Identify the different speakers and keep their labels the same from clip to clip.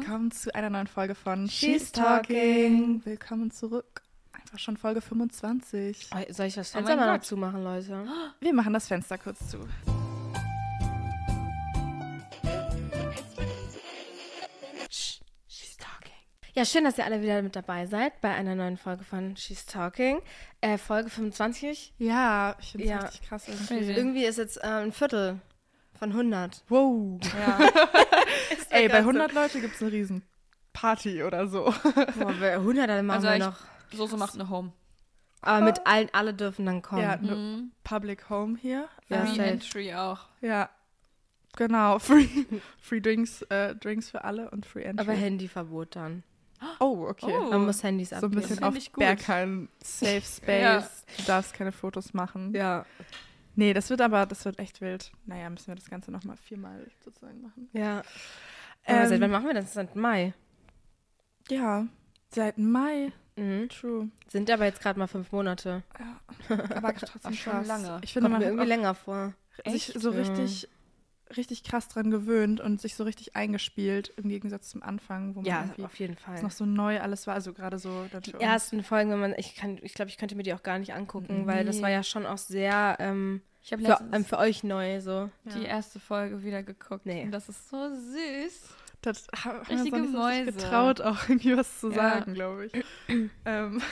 Speaker 1: willkommen zu einer neuen Folge von
Speaker 2: She's Talking.
Speaker 1: Willkommen zurück. Einfach schon Folge 25.
Speaker 2: Oh, Soll ich das
Speaker 3: Oh
Speaker 2: Fenster
Speaker 3: mein
Speaker 2: mal
Speaker 3: Gott.
Speaker 2: zumachen, Leute?
Speaker 1: Wir machen das Fenster kurz zu.
Speaker 2: Ja, schön, dass ihr alle wieder mit dabei seid bei einer neuen Folge von She's Talking. Äh, Folge 25.
Speaker 1: Ja, ich finde es
Speaker 2: Ja.
Speaker 1: richtig krass irgendwie.
Speaker 2: Irgendwie ist jetzt äh, ein Viertel von 100.
Speaker 1: Wow.
Speaker 3: Ja.
Speaker 1: Ey, bei
Speaker 2: krass.
Speaker 1: 100 Leute gibt es eine riesen Party oder so.
Speaker 2: Boah, bei 100 dann machen
Speaker 3: Also
Speaker 2: wir noch.
Speaker 3: Soße macht eine Home.
Speaker 2: Aber mit allen, alle dürfen dann kommen.
Speaker 1: Ja, eine
Speaker 3: Mhm.
Speaker 1: Public Home hier.
Speaker 2: Ja,
Speaker 3: Free
Speaker 2: safe.
Speaker 3: Entry auch.
Speaker 1: Ja. Genau, free, free Drinks, äh, Drinks für alle und Free Entry.
Speaker 2: Aber Handyverbot dann.
Speaker 1: oh, okay.
Speaker 3: Oh.
Speaker 2: Man muss Handys
Speaker 1: So ein
Speaker 2: abgeben.
Speaker 1: bisschen auf. Bergheim Safe Space.
Speaker 3: Ja.
Speaker 1: Du darfst keine Fotos machen.
Speaker 2: Ja.
Speaker 1: Nee, das wird aber, das wird echt wild. Naja, müssen wir das Ganze nochmal viermal sozusagen machen.
Speaker 2: Ja.
Speaker 1: Ähm,
Speaker 2: Aber seit wann machen wir das? Seit Mai.
Speaker 1: Ja, seit Mai.
Speaker 2: Mhm.
Speaker 1: True.
Speaker 2: Sind aber jetzt gerade mal fünf Monate.
Speaker 1: Aber trotzdem
Speaker 3: schon lange.
Speaker 1: Ich finde,
Speaker 2: Kommt
Speaker 1: man
Speaker 2: mir
Speaker 1: hat
Speaker 2: irgendwie
Speaker 1: auch
Speaker 2: länger vor.
Speaker 1: sich
Speaker 3: Echt?
Speaker 1: so
Speaker 2: Ja.
Speaker 1: richtig, richtig krass dran gewöhnt und sich so richtig eingespielt im Gegensatz zum Anfang, wo man
Speaker 2: Ja,
Speaker 1: irgendwie
Speaker 2: auf jeden
Speaker 1: es
Speaker 2: Fall.
Speaker 1: noch so neu alles war. Also gerade so
Speaker 2: Die ersten Folgen, wenn man, ich kann, ich glaube, ich könnte mir die auch gar nicht angucken, weil das
Speaker 3: Nee.
Speaker 2: war ja schon auch sehr ähm,
Speaker 3: Ich habe
Speaker 2: für,
Speaker 3: letztens
Speaker 2: ähm, für euch neu so.
Speaker 1: uns.
Speaker 3: die erste Folge wieder geguckt.
Speaker 2: Nee.
Speaker 3: Und das ist so süß.
Speaker 1: Das ha- haben wir uns
Speaker 3: Richtige
Speaker 1: noch nicht so richtig
Speaker 3: Mäuse.
Speaker 1: getraut, auch irgendwie was zu
Speaker 3: Ja.
Speaker 1: sagen, glaube ich. ähm,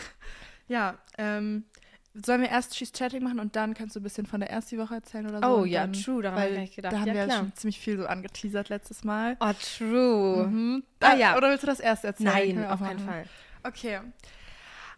Speaker 1: ja, ähm, sollen wir erst She's Chatting machen und dann kannst du ein bisschen von der ersten Woche erzählen oder so?
Speaker 2: Oh
Speaker 1: und
Speaker 2: ja,
Speaker 1: dann,
Speaker 2: true, daran habe
Speaker 1: weil
Speaker 2: ich nicht gedacht.
Speaker 1: Da haben
Speaker 2: ja,
Speaker 1: wir ja schon ziemlich viel so angeteasert letztes Mal.
Speaker 2: Oh, true.
Speaker 1: Mhm.
Speaker 2: Ah,
Speaker 1: Ah,
Speaker 2: ja.
Speaker 1: Oder willst du das erst erzählen?
Speaker 2: Nein,
Speaker 1: wir
Speaker 2: auf keinen. Fall.
Speaker 1: Okay.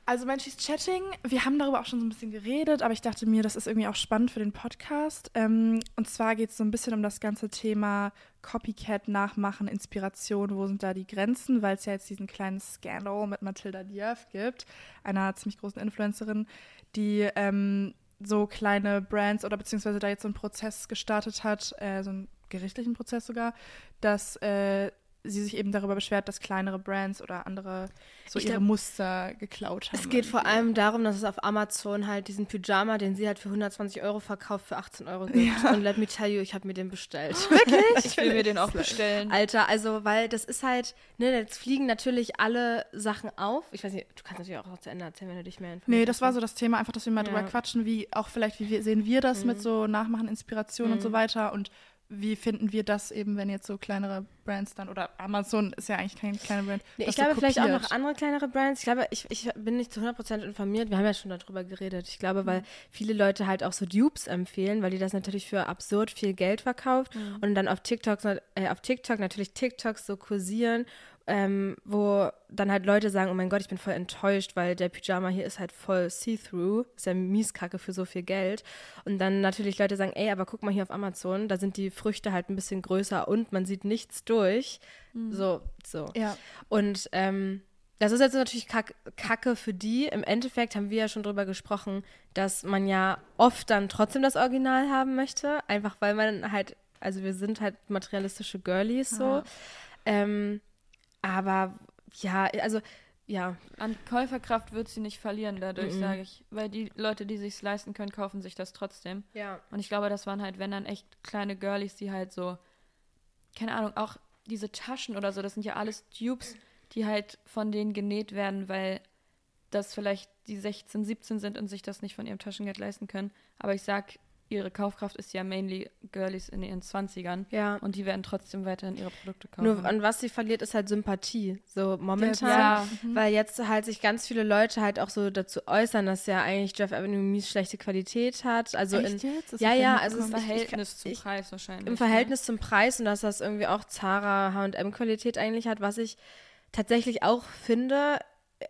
Speaker 1: Also mein She's Chatting, wir haben darüber auch schon so ein bisschen geredet, aber ich dachte mir, das ist irgendwie auch spannend für den Podcast. Ähm, und zwar geht es so ein bisschen um das ganze Thema Copycat, Nachmachen, Inspiration, wo sind da die Grenzen, weil es ja jetzt diesen kleinen Scandal mit Mathilda Diaz gibt, einer ziemlich großen Influencerin, die ähm, so kleine Brands oder beziehungsweise da jetzt so einen Prozess gestartet hat, äh, so einen gerichtlichen Prozess sogar, dass äh, sie sich eben darüber beschwert, dass kleinere Brands oder andere so
Speaker 2: Ich
Speaker 1: ihre
Speaker 2: glaub,
Speaker 1: Muster geklaut haben.
Speaker 2: Es geht vor allem darum, dass es auf Amazon halt diesen Pyjama, den sie halt für 120 Euro verkauft, für 18 Euro gibt. Und let me tell you, ich habe mir den bestellt. Wirklich?
Speaker 3: Ich will mir den auch bestellen.
Speaker 2: Alter, also, weil das ist halt, ne, jetzt fliegen natürlich alle Sachen auf. Ich weiß nicht, du kannst natürlich auch noch zu Ende erzählen, wenn du dich mehr informierst.
Speaker 1: Nee, das war so das Thema, einfach, dass wir mal
Speaker 2: Ja.
Speaker 1: drüber quatschen, wie auch vielleicht, wie wir, sehen wir das mit so Nachmachen, Inspiration und so weiter und wie finden wir das eben, wenn jetzt so kleinere Brands dann, oder Amazon ist ja eigentlich keine kleine Brand.
Speaker 2: Nee, ich glaube
Speaker 1: so
Speaker 2: vielleicht auch noch andere kleinere Brands. Ich glaube, ich, ich bin nicht zu 100% informiert. Wir haben ja schon darüber geredet. Ich glaube,
Speaker 1: Mhm.
Speaker 2: weil viele Leute halt auch so Dupes empfehlen, weil die das natürlich für absurd viel Geld verkauft
Speaker 1: Mhm.
Speaker 2: und dann auf TikTok, äh, auf TikTok natürlich TikToks so kursieren, ähm, wo dann halt Leute sagen, oh mein Gott, ich bin voll enttäuscht, weil der Pyjama hier ist halt voll see-through, ist ja Mieskacke für so viel Geld. Und dann natürlich Leute sagen, ey, aber guck mal hier auf Amazon, da sind die Früchte halt ein bisschen größer und man sieht nichts durch. So, so.
Speaker 1: Ja,
Speaker 2: Und ähm, das ist jetzt natürlich kack, Kacke für die. Im Endeffekt haben wir ja schon drüber gesprochen, dass man ja oft dann trotzdem das Original haben möchte. Einfach weil man halt, also wir sind halt materialistische Girlies so.
Speaker 1: Ja.
Speaker 2: Ähm, aber ja, also ja,
Speaker 3: An Käuferkraft wird sie nicht verlieren dadurch,
Speaker 2: Mhm.
Speaker 3: sage ich. Weil die Leute, die sich leisten können, kaufen sich das trotzdem.
Speaker 2: ja.
Speaker 3: Und ich glaube, das waren halt, wenn dann echt kleine Girlies, die halt so, keine Ahnung, auch diese Taschen oder so, das sind ja alles Dupes, die halt von denen genäht werden, weil das vielleicht die 16, 17 sind und sich das nicht von ihrem Taschengeld leisten können. Aber ich sag, ihre Kaufkraft ist ja mainly Girlies in ihren 20ern.
Speaker 2: Ja.
Speaker 3: Und die werden trotzdem weiterhin ihre Produkte kaufen.
Speaker 2: Nur an was sie verliert, ist halt Sympathie. So momentan.
Speaker 3: Ja.
Speaker 2: Weil jetzt halt sich ganz viele Leute halt auch so dazu äußern, dass ja eigentlich Jeff Avenue mies schlechte Qualität hat. Also
Speaker 1: Echt
Speaker 2: in,
Speaker 1: jetzt? Das
Speaker 2: ja, ja, also
Speaker 3: Im
Speaker 1: mitbekommen.
Speaker 2: ich-
Speaker 3: Verhältnis zum
Speaker 2: ich-
Speaker 3: Preis wahrscheinlich.
Speaker 2: im
Speaker 3: ne?
Speaker 2: Verhältnis zum Preis und dass das irgendwie auch Zara H&M Qualität eigentlich hat, was ich tatsächlich auch finde.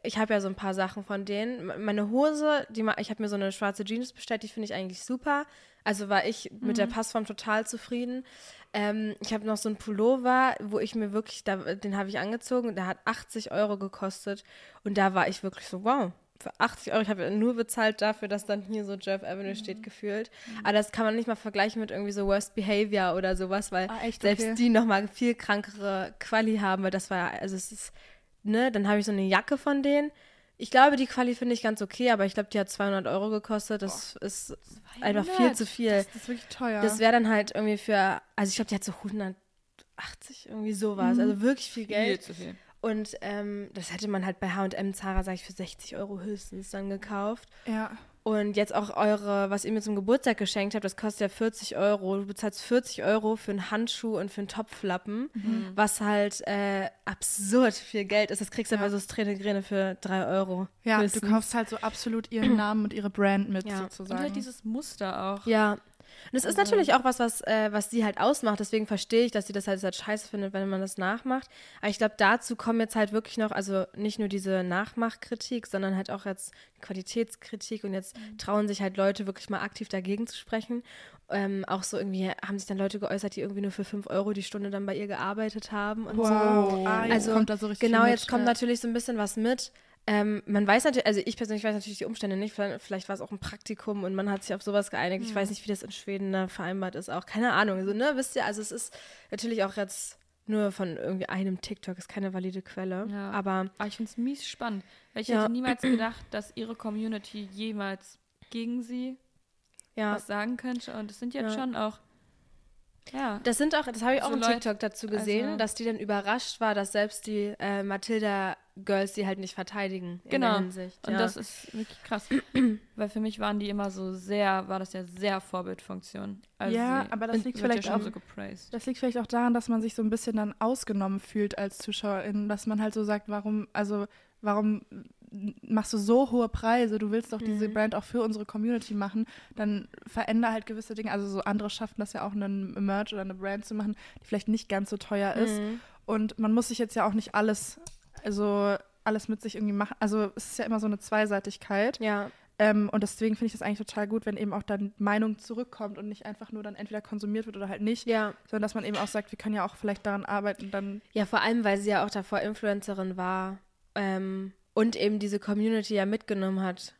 Speaker 2: Ich habe ja so ein paar Sachen von denen. Meine Hose, die ich habe mir so eine schwarze Jeans bestellt, die finde ich eigentlich super. Also war ich mit der Passform total zufrieden. Ähm, ich habe noch so einen Pullover, wo ich mir wirklich, da, den habe ich angezogen, der hat 80 Euro gekostet und da war ich wirklich so, wow, für 80 Euro, ich habe ja nur bezahlt dafür, dass dann hier so Jeff Avenue steht, gefühlt. Aber das kann man nicht mal vergleichen mit irgendwie so Worst Behavior oder sowas, weil
Speaker 1: Ah, echt?
Speaker 2: selbst
Speaker 1: Okay.
Speaker 2: die nochmal viel krankere Quali haben, weil das war, also es ist, ne, dann habe ich so eine Jacke von denen. Ich glaube, die Quali finde ich ganz okay, aber ich glaube, die hat 200 Euro gekostet. Das ist einfach viel zu viel.
Speaker 1: Das ist wirklich teuer.
Speaker 2: Das wäre dann halt irgendwie für, also ich glaube, die hat so 80, irgendwie sowas.
Speaker 1: Mhm.
Speaker 2: Also wirklich viel
Speaker 3: Viel
Speaker 2: Geld.
Speaker 3: zu viel.
Speaker 2: Und ähm, das hätte man halt bei H&M Zara, sag ich, für 60 Euro höchstens dann gekauft.
Speaker 1: Ja.
Speaker 2: Und jetzt auch eure, was ihr mir zum Geburtstag geschenkt habt, das kostet ja 40 Euro. Du bezahlst 40 Euro für einen Handschuh und für einen Topflappen,
Speaker 1: Mhm.
Speaker 2: was halt äh, absurd viel Geld ist. Das kriegst du
Speaker 1: Ja.
Speaker 2: aber so Strähne für 3 Euro.
Speaker 1: Ja,
Speaker 2: höchstens.
Speaker 1: du kaufst halt so absolut ihren Namen und ihre Brand mit
Speaker 2: Ja.
Speaker 3: Und
Speaker 1: sozusagen.
Speaker 3: halt dieses Muster auch.
Speaker 2: Ja. Und es ist
Speaker 3: Also-
Speaker 2: natürlich auch was, was, äh, was sie halt ausmacht. Deswegen verstehe ich, dass sie das halt, halt scheiße findet, wenn man das nachmacht. Aber ich glaube, dazu kommen jetzt halt wirklich noch, also nicht nur diese Nachmachkritik, sondern halt auch jetzt Qualitätskritik. Und jetzt
Speaker 1: Mhm.
Speaker 2: trauen sich halt Leute wirklich mal aktiv dagegen zu sprechen. Ähm, auch so irgendwie haben sich dann Leute geäußert, die irgendwie nur für 5 Euro die Stunde dann bei ihr gearbeitet haben und so.
Speaker 1: wow. Ah, jetzt
Speaker 2: Also,
Speaker 1: kommt da so richtig
Speaker 2: Genau, jetzt kommt natürlich so ein bisschen was mit. Ähm, man weiß natürlich, also ich persönlich weiß natürlich die Umstände nicht. Vielleicht, vielleicht war es auch ein Praktikum und man hat sich auf sowas geeinigt. Ich
Speaker 1: Hm.
Speaker 2: weiß nicht, wie das in Schweden da vereinbart ist. Auch keine Ahnung. So, ne, wisst ihr, also es ist natürlich auch jetzt nur von irgendwie einem TikTok, ist keine valide Quelle.
Speaker 3: Ja.
Speaker 2: Aber
Speaker 3: Aber ich finde es mies spannend. Weil ich
Speaker 2: Ja.
Speaker 3: hätte niemals gedacht, dass ihre Community jemals gegen sie
Speaker 2: ja,
Speaker 3: was sagen könnte. Und es sind jetzt
Speaker 2: Ja.
Speaker 3: schon auch. Ja.
Speaker 2: das sind auch, das habe ich auch
Speaker 3: So
Speaker 2: im
Speaker 3: Leute-
Speaker 2: TikTok dazu gesehen,
Speaker 3: also-
Speaker 2: dass die dann überrascht war, dass selbst die äh, Matilda-Girls die halt nicht verteidigen in
Speaker 3: Genau.
Speaker 2: der Hinsicht.
Speaker 3: Und
Speaker 2: ja.
Speaker 3: das ist wirklich krass. Weil für mich waren die immer so sehr, war das ja sehr Vorbildfunktion. Also
Speaker 1: Ja, aber das liegt vielleicht
Speaker 3: ja
Speaker 1: auch-
Speaker 3: so gepraised.
Speaker 1: Das liegt vielleicht auch daran, dass man sich so ein bisschen dann ausgenommen fühlt als Zuschauerin, dass man halt so sagt, warum, also warum machst du so hohe Preise? Du willst doch diese
Speaker 2: Mhm.
Speaker 1: Brand auch für unsere Community machen, dann veränder halt gewisse Dinge. Also so andere schaffen das ja auch, einen Merch oder eine Brand zu machen, die vielleicht nicht ganz so teuer ist.
Speaker 2: Mhm.
Speaker 1: Und man muss sich jetzt ja auch nicht alles, also alles mit sich irgendwie machen. Also es ist ja immer so eine Zweiseitigkeit.
Speaker 2: Ja,
Speaker 1: Ähm, und deswegen finde ich das eigentlich total gut, wenn eben auch dann Meinung zurückkommt und nicht einfach nur dann entweder konsumiert wird oder halt nicht,
Speaker 2: ja.
Speaker 1: sondern dass man eben auch sagt, wir können ja auch vielleicht daran arbeiten, dann
Speaker 2: Ja, vor allem, weil sie ja auch davor Influencerin war ähm, und eben diese Community ja mitgenommen hat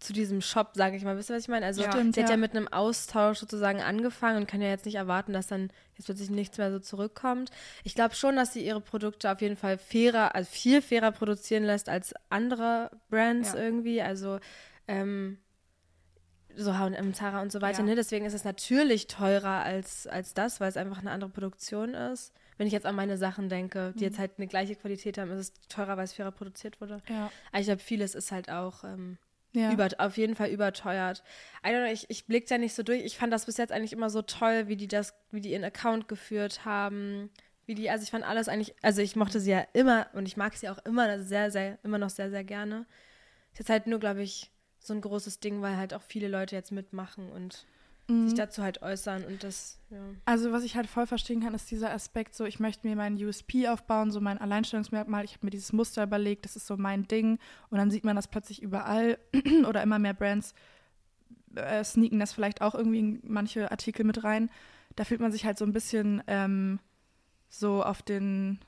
Speaker 2: zu diesem Shop, sage ich mal. Wisst ihr, was ich meine? Also
Speaker 3: Ja.
Speaker 1: Stimmt,
Speaker 2: sie hat
Speaker 1: ja.
Speaker 2: ja mit einem Austausch sozusagen angefangen und kann ja jetzt nicht erwarten, dass dann jetzt plötzlich nichts mehr so zurückkommt. Ich glaube schon, dass sie ihre Produkte auf jeden Fall fairer, also viel fairer produzieren lässt als andere Brands
Speaker 3: Ja.
Speaker 2: irgendwie. Also ähm, so H&M, Zara und so weiter.
Speaker 1: Ja.
Speaker 2: Ne? Deswegen ist es natürlich teurer als, als das, weil es einfach eine andere Produktion ist. Wenn ich jetzt an meine Sachen denke, die jetzt halt eine gleiche Qualität haben, ist es teurer, weil es fairer produziert wurde.
Speaker 1: ja.
Speaker 2: Aber ich glaube, vieles ist halt auch ähm,
Speaker 1: ja.
Speaker 2: über, auf jeden Fall überteuert. Know, ich, ich blicke da nicht so durch. Ich fand das bis jetzt eigentlich immer so toll, wie die das, wie die ihren Account geführt haben. Wie die, also ich fand alles eigentlich, also ich mochte sie ja immer und ich mag sie auch immer also sehr, sehr, immer noch sehr, sehr gerne. Ist jetzt halt nur, glaube ich, so ein großes Ding, weil halt auch viele Leute jetzt mitmachen und
Speaker 1: Mhm.
Speaker 2: sich dazu halt äußern und das, ja.
Speaker 1: Also was ich halt voll verstehen kann, ist dieser Aspekt, so ich möchte mir meinen USP aufbauen, so mein Alleinstellungsmerkmal. Ich habe mir dieses Muster überlegt, das ist so mein Ding. Und dann sieht man das plötzlich überall oder immer mehr Brands äh, sneaken das vielleicht auch irgendwie in manche Artikel mit rein. Da fühlt man sich halt so ein bisschen ähm, so auf den,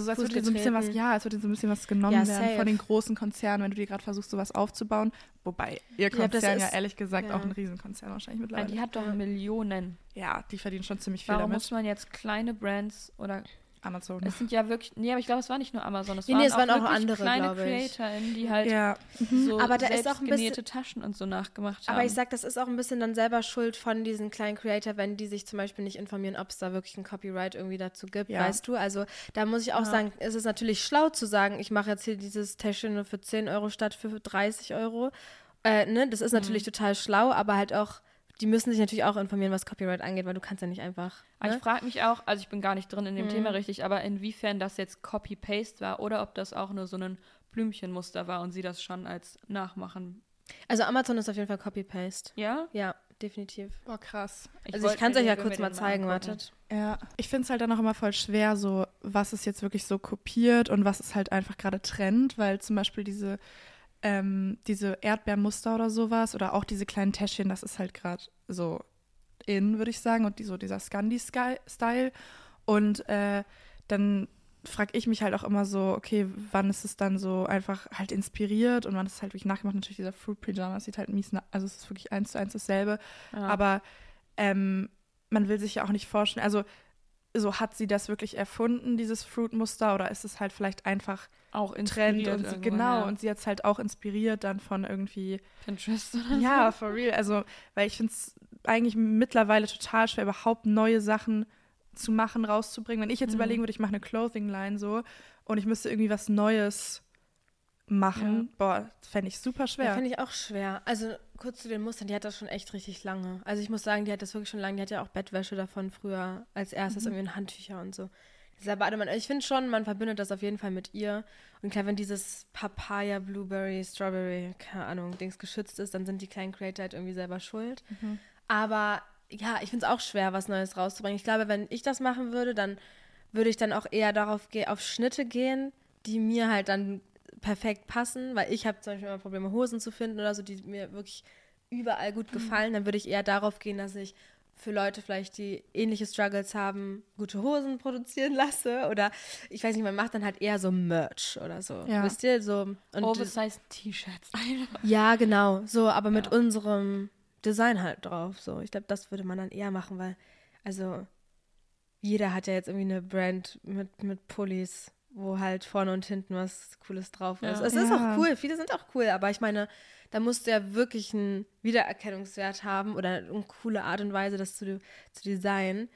Speaker 1: also so als würde so ein bisschen was, ja, als würde so ein bisschen was genommen
Speaker 2: Ja,
Speaker 1: werden von den großen Konzernen, wenn du dir gerade versuchst, sowas aufzubauen. Wobei ihr Konzern ja
Speaker 2: ist-
Speaker 1: ehrlich gesagt
Speaker 2: ja.
Speaker 1: auch ein Riesenkonzern wahrscheinlich
Speaker 3: Weil
Speaker 1: mittlerweile.
Speaker 3: die hat doch
Speaker 2: Ja.
Speaker 3: Millionen.
Speaker 1: ja, die verdienen schon ziemlich viel
Speaker 3: Warum
Speaker 1: damit.
Speaker 3: muss man jetzt kleine Brands oder
Speaker 1: Amazon.
Speaker 3: es sind ja wirklich, nee, aber ich glaube, es war nicht nur Amazon, es
Speaker 2: Nee,
Speaker 3: waren,
Speaker 2: nee, es waren auch
Speaker 3: wirklich
Speaker 2: andere,
Speaker 3: kleine. CreatorInnen, die halt
Speaker 1: Ja,
Speaker 3: so
Speaker 2: Aber da ist auch ein bisschen-
Speaker 3: genähte Taschen und so nachgemacht haben.
Speaker 2: Aber ich sag, das ist auch ein bisschen dann selber Schuld von diesen kleinen Creator, wenn die sich zum Beispiel nicht informieren, ob es da wirklich ein Copyright irgendwie dazu gibt,
Speaker 1: Ja.
Speaker 2: weißt du? Also da muss ich auch
Speaker 1: Ja.
Speaker 2: sagen, es ist natürlich schlau zu sagen, ich mache jetzt hier dieses Täschchen nur für 10 Euro statt für 30 Euro. Äh, ne? Das ist natürlich
Speaker 3: Mhm.
Speaker 2: total schlau, aber halt auch, die müssen sich natürlich auch informieren, was Copyright angeht, weil du kannst ja nicht einfach.
Speaker 3: Aber
Speaker 2: Ne?
Speaker 3: ich frage mich auch, also ich bin gar nicht drin in dem
Speaker 2: Mhm.
Speaker 3: Thema richtig, aber inwiefern das jetzt Copy-Paste war oder ob das auch nur so ein Blümchenmuster war und sie das schon als Nachmachen.
Speaker 2: Also Amazon ist auf jeden Fall Copy-Paste.
Speaker 3: Ja?
Speaker 2: Ja, definitiv.
Speaker 1: boah, krass.
Speaker 2: also ich kann es euch ja kurz mal zeigen, wartet.
Speaker 1: Ja, ich finde es halt dann auch immer voll schwer, so was ist jetzt wirklich so kopiert und was ist halt einfach gerade Trend, weil zum Beispiel diese, ähm, diese Erdbeermuster oder sowas oder auch diese kleinen Täschchen, das ist halt gerade so in, würde ich sagen, und die, so dieser Scandi-Style. Und äh, dann frage ich mich halt auch immer so, okay, wann ist es dann so einfach halt inspiriert und wann ist es halt wirklich nachgemacht. Natürlich dieser Fruit Pyjama, das sieht halt mies, na- also es ist wirklich eins zu eins dasselbe.
Speaker 3: Ja.
Speaker 1: Aber ähm, man will sich ja auch nicht vorstellen, also so hat sie das wirklich erfunden, dieses Fruit-Muster, oder ist es halt vielleicht einfach
Speaker 3: auch
Speaker 1: Trend und sie, genau,
Speaker 3: ja.
Speaker 1: und sie hat es halt auch inspiriert dann von irgendwie,
Speaker 3: Pinterest oder
Speaker 1: ja, for real, also, weil ich finde es eigentlich mittlerweile total schwer, überhaupt neue Sachen zu machen, rauszubringen. Wenn ich jetzt
Speaker 3: Mhm.
Speaker 1: überlegen würde, ich mache eine Clothing-Line so und ich müsste irgendwie was Neues machen, boah, fände ich super
Speaker 2: Ja,
Speaker 1: schwer.
Speaker 2: finde ich auch schwer. Also kurz zu den Mustern, die hat das schon echt richtig lange. Also ich muss sagen, die hat das wirklich schon lange. Die hat ja auch Bettwäsche davon früher als erstes, irgendwie in Handtücher und so. Dieser Bademann, ich finde schon, man verbindet das auf jeden Fall mit ihr. Und klar, wenn dieses Papaya, Blueberry, Strawberry, keine Ahnung, Dings geschützt ist, dann sind die kleinen Creator halt irgendwie selber schuld. Aber ja, ich finde es auch schwer, was Neues rauszubringen. Ich glaube, wenn ich das machen würde, dann würde ich dann auch eher darauf ge auf Schnitte gehen, die mir halt dann perfekt passen, weil ich habe zum Beispiel immer Probleme, Hosen zu finden oder so, die mir wirklich überall gut gefallen. Dann würde ich eher darauf gehen, dass ich für Leute vielleicht, die ähnliche Struggles haben, gute Hosen produzieren lasse. Oder ich weiß nicht, man macht dann halt eher so Merch oder so.
Speaker 1: Ja.
Speaker 2: Wisst ihr? So. Und
Speaker 3: Oversized T-Shirts.
Speaker 2: ja, genau. So, aber mit unserem Design halt drauf. So, ich glaube, das würde man dann eher machen, weil, also, jeder hat ja jetzt irgendwie eine Brand mit, mit Pullis, wo halt vorne und hinten was Cooles drauf ist.
Speaker 3: Ja.
Speaker 2: Es ist
Speaker 1: Ja.
Speaker 2: auch cool, viele sind auch cool, aber ich meine, da musst du ja wirklich einen Wiedererkennungswert haben oder eine coole Art und Weise, das zu, zu designen,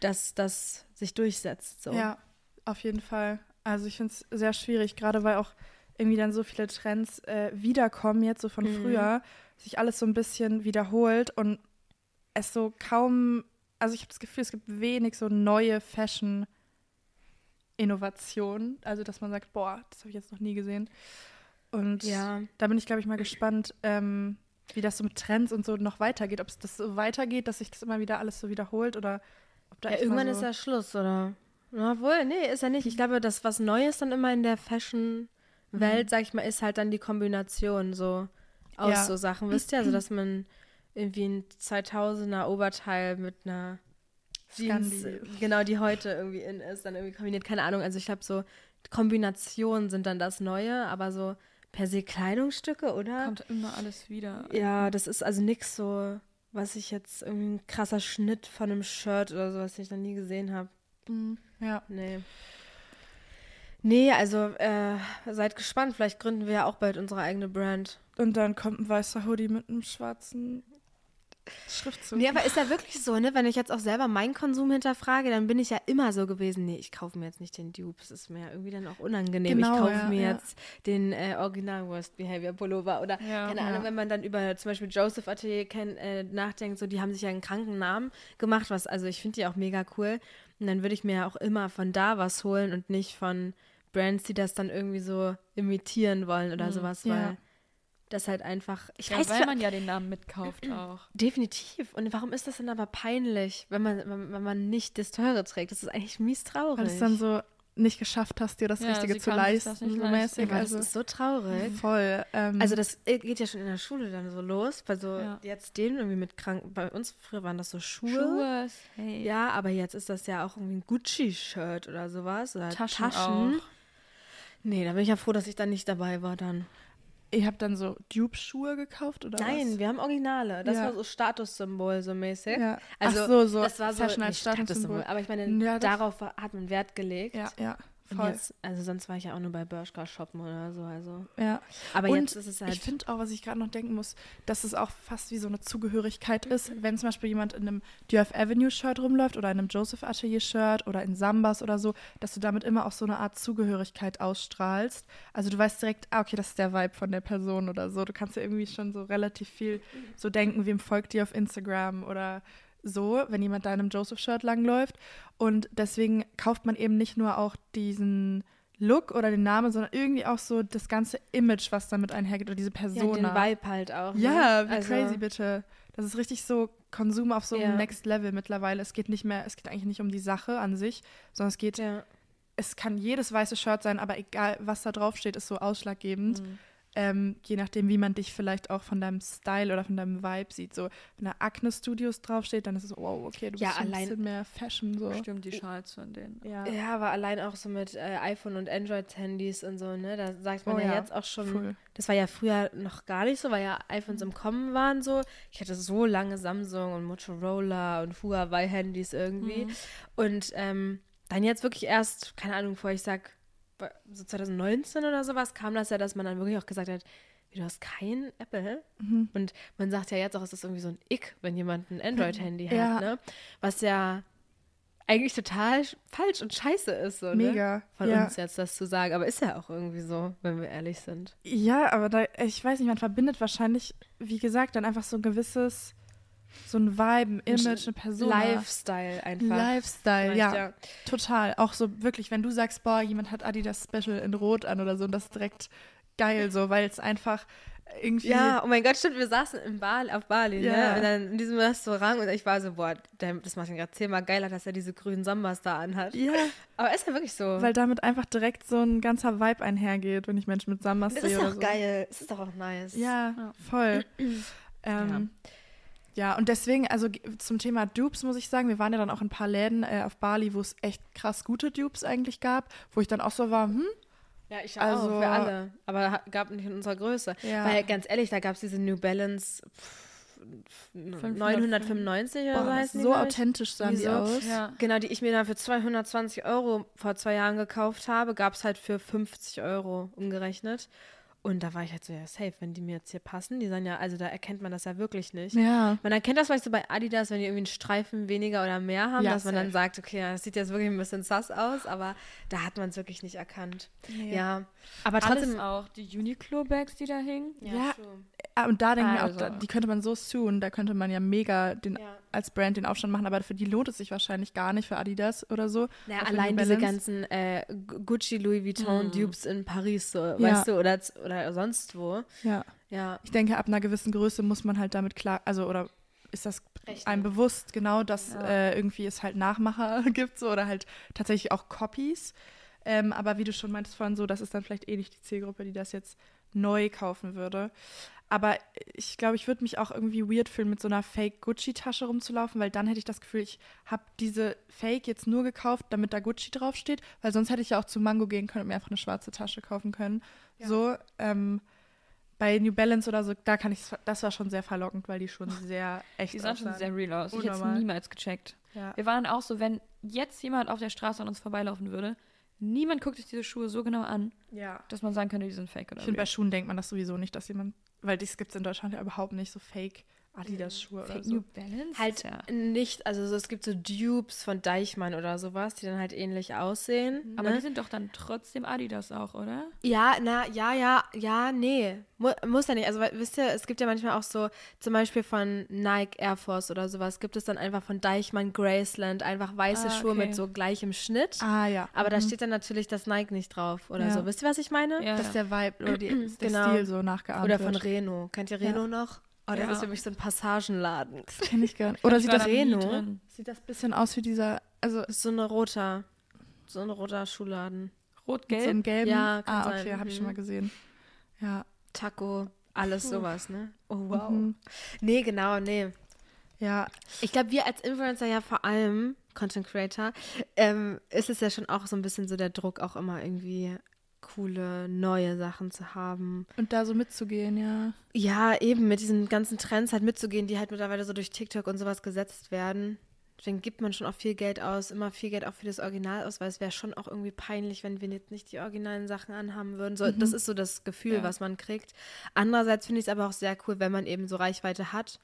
Speaker 2: dass das sich durchsetzt. So.
Speaker 1: Ja, auf jeden Fall. Also ich finde es sehr schwierig, gerade weil auch irgendwie dann so viele Trends äh, wiederkommen, jetzt so von
Speaker 2: Mhm.
Speaker 1: früher, sich alles so ein bisschen wiederholt und es so kaum, also ich habe das Gefühl, es gibt wenig so neue Fashion-Innovationen. Also dass man sagt, boah, das habe ich jetzt noch nie gesehen. Und
Speaker 2: Ja.
Speaker 1: da bin ich, glaube ich, mal gespannt, ähm, wie das so mit Trends und so noch weitergeht. Ob es das so weitergeht, dass sich das immer wieder alles so wiederholt oder ob da
Speaker 2: Ja, irgendwann
Speaker 1: so
Speaker 2: ist ja Schluss, oder? Na wohl, nee, ist ja nicht. Ich glaube, das, was Neues dann immer in der Fashion-Welt, sag ich mal, ist halt dann die Kombination so aus
Speaker 1: Ja.
Speaker 2: so Sachen, wisst ihr? Also, dass man irgendwie ein 2000er Oberteil mit einer Jeans, genau, die heute irgendwie in ist, dann irgendwie kombiniert. Keine Ahnung, also ich glaube, so Kombinationen sind dann das Neue, aber so per se Kleidungsstücke, oder?
Speaker 3: Kommt immer alles wieder.
Speaker 2: Ja, das ist also nix so, was ich jetzt irgendwie ein krasser Schnitt von einem Shirt oder so, was ich noch nie gesehen habe.
Speaker 1: Ja.
Speaker 2: Nee. Nee, also äh, seid gespannt. Vielleicht gründen wir ja auch bald unsere eigene Brand.
Speaker 1: Und dann kommt ein weißer Hoodie mit einem schwarzen Schriftzug.
Speaker 2: Nee, aber ist ja wirklich so, ne? Wenn ich jetzt auch selber meinen Konsum hinterfrage, dann bin ich ja immer so gewesen, nee, ich kaufe mir jetzt nicht den Dupe. Das ist mir ja irgendwie dann auch unangenehm.
Speaker 1: Genau,
Speaker 2: ich kaufe
Speaker 1: ja,
Speaker 2: mir
Speaker 1: ja.
Speaker 2: jetzt den äh, Original Worst Behavior Pullover oder
Speaker 3: Ja.
Speaker 2: keine. Ahnung, wenn man dann über zum Beispiel Joseph Atelier kenn, äh, nachdenkt, so die haben sich ja einen kranken Namen gemacht, was, also ich finde die auch mega cool. Und dann würde ich mir ja auch immer von da was holen und nicht von Brands, die das dann irgendwie so imitieren wollen oder sowas,
Speaker 1: Ja.
Speaker 2: weil das halt einfach, ich
Speaker 3: Ja,
Speaker 2: weiß
Speaker 3: weil man ja den Namen mitkauft auch.
Speaker 2: Definitiv. Und warum ist das denn aber peinlich, wenn man, wenn, wenn man nicht das Teure trägt? Das ist eigentlich mies traurig.
Speaker 1: Weil du es dann so nicht geschafft hast, dir das
Speaker 3: Ja,
Speaker 1: Richtige
Speaker 3: sie
Speaker 1: zu leisten.
Speaker 3: nicht
Speaker 1: So
Speaker 3: leisten.
Speaker 1: mäßig.
Speaker 2: aber
Speaker 1: Also
Speaker 2: das ist so traurig.
Speaker 1: voll. Ähm,
Speaker 2: Also das geht ja schon in der Schule dann so los, bei so
Speaker 3: Ja.
Speaker 2: jetzt denen irgendwie mit krank. Bei uns früher waren das so Schuhe.
Speaker 3: Schuhe, hey.
Speaker 2: Ja, aber jetzt ist das ja auch irgendwie ein Gucci-Shirt oder sowas. Oder
Speaker 3: Taschen
Speaker 2: Taschen.
Speaker 3: auch.
Speaker 2: Nee, da bin ich ja froh, dass ich da nicht dabei war dann.
Speaker 1: Ihr habt dann so Dupe-Schuhe gekauft oder
Speaker 2: Nein,
Speaker 1: was?
Speaker 2: wir haben Originale. Das
Speaker 1: Ja.
Speaker 2: war so Statussymbol so mäßig.
Speaker 1: Ja.
Speaker 2: Also
Speaker 1: Ach so, so
Speaker 2: das war so
Speaker 1: Fashion als
Speaker 2: nicht
Speaker 1: Statussymbol.
Speaker 2: Aber ich meine,
Speaker 1: Ja,
Speaker 2: darauf hat man Wert gelegt.
Speaker 1: Ja, ja, voll.
Speaker 2: jetzt, also sonst war ich ja auch nur bei Bershka shoppen oder so. Also.
Speaker 1: ja.
Speaker 2: Aber
Speaker 1: Und
Speaker 2: jetzt ist es halt.
Speaker 1: Ich finde auch, was ich gerade noch denken muss, dass es auch fast wie so eine Zugehörigkeit ist, wenn zum Beispiel jemand in einem Dürf Avenue Shirt rumläuft oder in einem Joseph Atelier Shirt oder in Sambas oder so, dass du damit immer auch so eine Art Zugehörigkeit ausstrahlst. Also du weißt direkt, ah, okay, das ist der Vibe von der Person oder so. Du kannst ja irgendwie schon so relativ viel so denken, wem folgt dir auf Instagram oder so, wenn jemand da in einem Joseph-Shirt langläuft. Und deswegen kauft man eben nicht nur auch diesen Look oder den Namen, sondern irgendwie auch so das ganze Image, was damit einhergeht oder diese
Speaker 2: ja,
Speaker 1: Persona.
Speaker 2: den Vibe halt auch. ne?
Speaker 1: Ja, wie
Speaker 2: Also,
Speaker 1: crazy bitte. Das ist richtig so Konsum auf so einem
Speaker 2: Ja.
Speaker 1: Next Level mittlerweile. Es geht nicht mehr, es geht eigentlich nicht um die Sache an sich, sondern es geht,
Speaker 2: Ja.
Speaker 1: es kann jedes weiße Shirt sein, aber egal, was da drauf steht, ist so ausschlaggebend.
Speaker 2: Mhm.
Speaker 1: Ähm, je nachdem, wie man dich vielleicht auch von deinem Style oder von deinem Vibe sieht. So, wenn da Acne Studios draufsteht, dann ist es so, wow, okay, du
Speaker 2: Ja,
Speaker 1: bist schon ein
Speaker 2: allein-
Speaker 1: bisschen mehr Fashion so.
Speaker 3: Stimmt, die Schals von denen.
Speaker 1: Ja,
Speaker 2: ja, aber allein auch so mit äh, iPhone und Android-Handys und so, ne? Da sagt man
Speaker 1: Oh
Speaker 2: ja,
Speaker 1: ja,
Speaker 2: jetzt auch schon.
Speaker 1: voll.
Speaker 2: Das war ja früher noch gar nicht so, weil ja iPhones im Kommen waren so. Ich hatte so lange Samsung und Motorola und Huawei-Handys irgendwie.
Speaker 1: Mhm.
Speaker 2: Und ähm, dann jetzt wirklich erst, keine Ahnung, vor ich sag, so 2019 oder sowas, kam das ja, dass man dann wirklich auch gesagt hat, wie, du hast kein Apple?
Speaker 1: Mhm.
Speaker 2: Und man sagt ja jetzt auch, es ist irgendwie so ein Ick, wenn jemand ein Android-Handy
Speaker 1: Ja.
Speaker 2: hat, ne? Was ja eigentlich total sch- falsch und scheiße ist. So, Ne?
Speaker 1: Mega.
Speaker 2: Von
Speaker 1: ja.
Speaker 2: uns jetzt das zu sagen. Aber ist ja auch irgendwie so, wenn wir ehrlich sind.
Speaker 1: Ja, aber da, ich weiß nicht, man verbindet wahrscheinlich, wie gesagt, dann einfach so ein gewisses, so ein Vibe, ein Image, eine Person.
Speaker 2: Lifestyle einfach.
Speaker 1: Lifestyle,
Speaker 2: Vielleicht,
Speaker 1: ja, Total. Auch so wirklich, wenn du sagst, boah, jemand hat Adidas Special in Rot an oder so, und das ist direkt geil so, weil es einfach irgendwie.
Speaker 2: Ja, oh mein Gott, stimmt, wir saßen in Bali, auf Bali,
Speaker 1: Ja.
Speaker 2: ne? Und dann in diesem Restaurant und ich war so, boah, der, das macht ihn gerade zehnmal geiler, dass er diese grünen Sambas da anhat.
Speaker 1: Ja,
Speaker 2: Aber ist ja wirklich so.
Speaker 1: weil damit einfach direkt so ein ganzer Vibe einhergeht, wenn ich Menschen mit Sambas
Speaker 2: das
Speaker 1: sehe.
Speaker 2: ist
Speaker 1: oder
Speaker 2: auch
Speaker 1: so.
Speaker 2: geil. Es ist doch auch nice.
Speaker 1: Ja,
Speaker 3: Ja.
Speaker 1: voll. ähm, ja. Und deswegen, also zum Thema Dupes muss ich sagen, wir waren ja dann auch in ein paar Läden äh, auf Bali, wo es echt krass gute Dupes eigentlich gab, wo ich dann auch so war, hm,
Speaker 2: Ja, ich
Speaker 1: Also-
Speaker 2: auch, für alle. Aber gab nicht in unserer Größe.
Speaker 1: Ja.
Speaker 2: Weil ganz ehrlich, da gab es diese New Balance pff, 995 oder so
Speaker 1: boah,
Speaker 2: heißen die,
Speaker 1: so authentisch sahen die
Speaker 2: Wieso?
Speaker 1: aus.
Speaker 3: Ja.
Speaker 2: Genau, die ich mir dann für 220 Euro vor zwei Jahren gekauft habe, gab es halt für 50 Euro umgerechnet. Und da war ich halt so, ja, safe, wenn die mir jetzt hier passen. Die sind ja, also da erkennt man das ja wirklich nicht.
Speaker 1: Ja.
Speaker 2: Man erkennt das vielleicht so bei Adidas, wenn die irgendwie einen Streifen weniger oder mehr haben,
Speaker 1: Ja,
Speaker 2: dass man dann
Speaker 1: safe.
Speaker 2: sagt, okay, ja, das sieht jetzt wirklich ein bisschen sass aus, aber da hat man es wirklich nicht erkannt. Ja, aber
Speaker 3: Alles
Speaker 2: trotzdem.
Speaker 3: auch. Die Uniqlo-Bags, die da hingen.
Speaker 1: Ja.
Speaker 2: true.
Speaker 1: Ah, Und da denke ich mir auch,
Speaker 3: Also.
Speaker 1: da, die könnte man so soon, da könnte man ja mega den,
Speaker 2: Ja.
Speaker 1: als Brand den Aufstand machen, aber für die lohnt es sich wahrscheinlich gar nicht, für Adidas oder so.
Speaker 2: Naja, allein diese ganzen äh, Gu- Gucci, Louis Vuitton Dupes in Paris, so,
Speaker 1: Ja.
Speaker 2: weißt du, oder, oder sonst wo.
Speaker 1: Ja.
Speaker 2: Ja,
Speaker 1: Ich denke, ab einer gewissen Größe muss man halt damit klar, also oder ist das
Speaker 2: Rechnen.
Speaker 1: einem bewusst, genau, dass
Speaker 3: Ja.
Speaker 1: äh, irgendwie es halt Nachmacher gibt so oder halt tatsächlich auch Copies. Ähm, aber wie du schon meintest vorhin so, das ist dann vielleicht eh nicht die Zielgruppe, die das jetzt neu kaufen würde. Aber ich glaube, ich würde mich auch irgendwie weird fühlen, mit so einer Fake-Gucci-Tasche rumzulaufen, weil dann hätte ich das Gefühl, ich habe diese Fake jetzt nur gekauft, damit da Gucci draufsteht, weil sonst hätte ich ja auch zu Mango gehen können und mir einfach eine schwarze Tasche kaufen können. So, ähm, bei New Balance oder so, da kann ich, das war schon sehr verlockend, weil die schon sehr echt
Speaker 3: Die sahen schon sehr real aus. Ich hätte es
Speaker 1: Unnormal.
Speaker 3: niemals gecheckt.
Speaker 1: Ja.
Speaker 3: Wir waren auch so, wenn jetzt jemand auf der Straße an uns vorbeilaufen würde, niemand guckt sich diese Schuhe so genau an,
Speaker 1: ja.
Speaker 3: dass man sagen könnte, die sind fake oder
Speaker 1: Ich finde, bei. Schuhen denkt man das sowieso nicht, dass jemand, weil das gibt es in Deutschland ja überhaupt nicht, so Fake Adidas-Schuhe oder
Speaker 3: Fake
Speaker 1: so.
Speaker 3: New Balance?
Speaker 2: Halt
Speaker 3: ja.
Speaker 2: nicht, also so, es gibt so Dupes von Deichmann oder sowas, die dann halt ähnlich aussehen.
Speaker 3: Aber
Speaker 2: ne?
Speaker 3: die sind doch dann trotzdem Adidas auch, oder?
Speaker 2: Ja, na, ja, ja, ja, nee. Mu muss ja nicht. Also, wisst ihr, es gibt ja manchmal auch so, zum Beispiel von Nike Air Force oder sowas, gibt es dann einfach von Deichmann Graceland einfach weiße
Speaker 3: Ah,
Speaker 2: Schuhe
Speaker 3: okay.
Speaker 2: mit so gleichem Schnitt.
Speaker 1: Ah, ja.
Speaker 2: Aber da
Speaker 1: Mhm.
Speaker 2: steht dann natürlich das Nike nicht drauf oder
Speaker 1: Ja.
Speaker 2: so. Wisst ihr, was ich meine?
Speaker 3: Ja.
Speaker 1: dass der Vibe oder die, ist der
Speaker 2: Genau.
Speaker 1: Stil so nachgeahmt
Speaker 2: Oder von
Speaker 1: wird.
Speaker 2: Reno. Kennt ihr Reno noch? Oh, das
Speaker 3: Ja.
Speaker 2: ist für mich so ein Passagenladen.
Speaker 1: Das kenne ich gar nicht. Oder
Speaker 3: Ich
Speaker 1: sieht das,
Speaker 2: Reno?
Speaker 1: sieht das ein bisschen aus wie dieser, also
Speaker 2: ist so ein roter, so ein roter Schuhladen.
Speaker 3: Rot-Gelb?
Speaker 1: so einem gelben.
Speaker 2: Ja, kann
Speaker 1: ah,
Speaker 2: sein.
Speaker 1: okay, habe ich schon
Speaker 2: Mhm.
Speaker 1: mal gesehen. Ja.
Speaker 2: Taco, alles sowas, ne? Oh, wow.
Speaker 1: Mhm.
Speaker 2: Nee, genau, nee.
Speaker 1: Ja,
Speaker 2: Ich glaube, wir als Influencer ja vor allem, Content Creator, ähm, ist es ja schon auch so ein bisschen so der Druck, auch immer irgendwie coole, neue Sachen zu haben.
Speaker 1: und da so mitzugehen, ja.
Speaker 2: Ja, eben mit diesen ganzen Trends halt mitzugehen, die halt mittlerweile so durch TikTok und sowas gesetzt werden. Deswegen gibt man schon auch viel Geld aus, immer viel Geld auch für das Original aus, weil es wäre schon auch irgendwie peinlich, wenn wir jetzt nicht die originalen Sachen anhaben würden. So, Das ist so das Gefühl,
Speaker 3: Ja.
Speaker 2: was man kriegt. Andererseits finde ich es aber auch sehr cool, wenn man eben so Reichweite hat.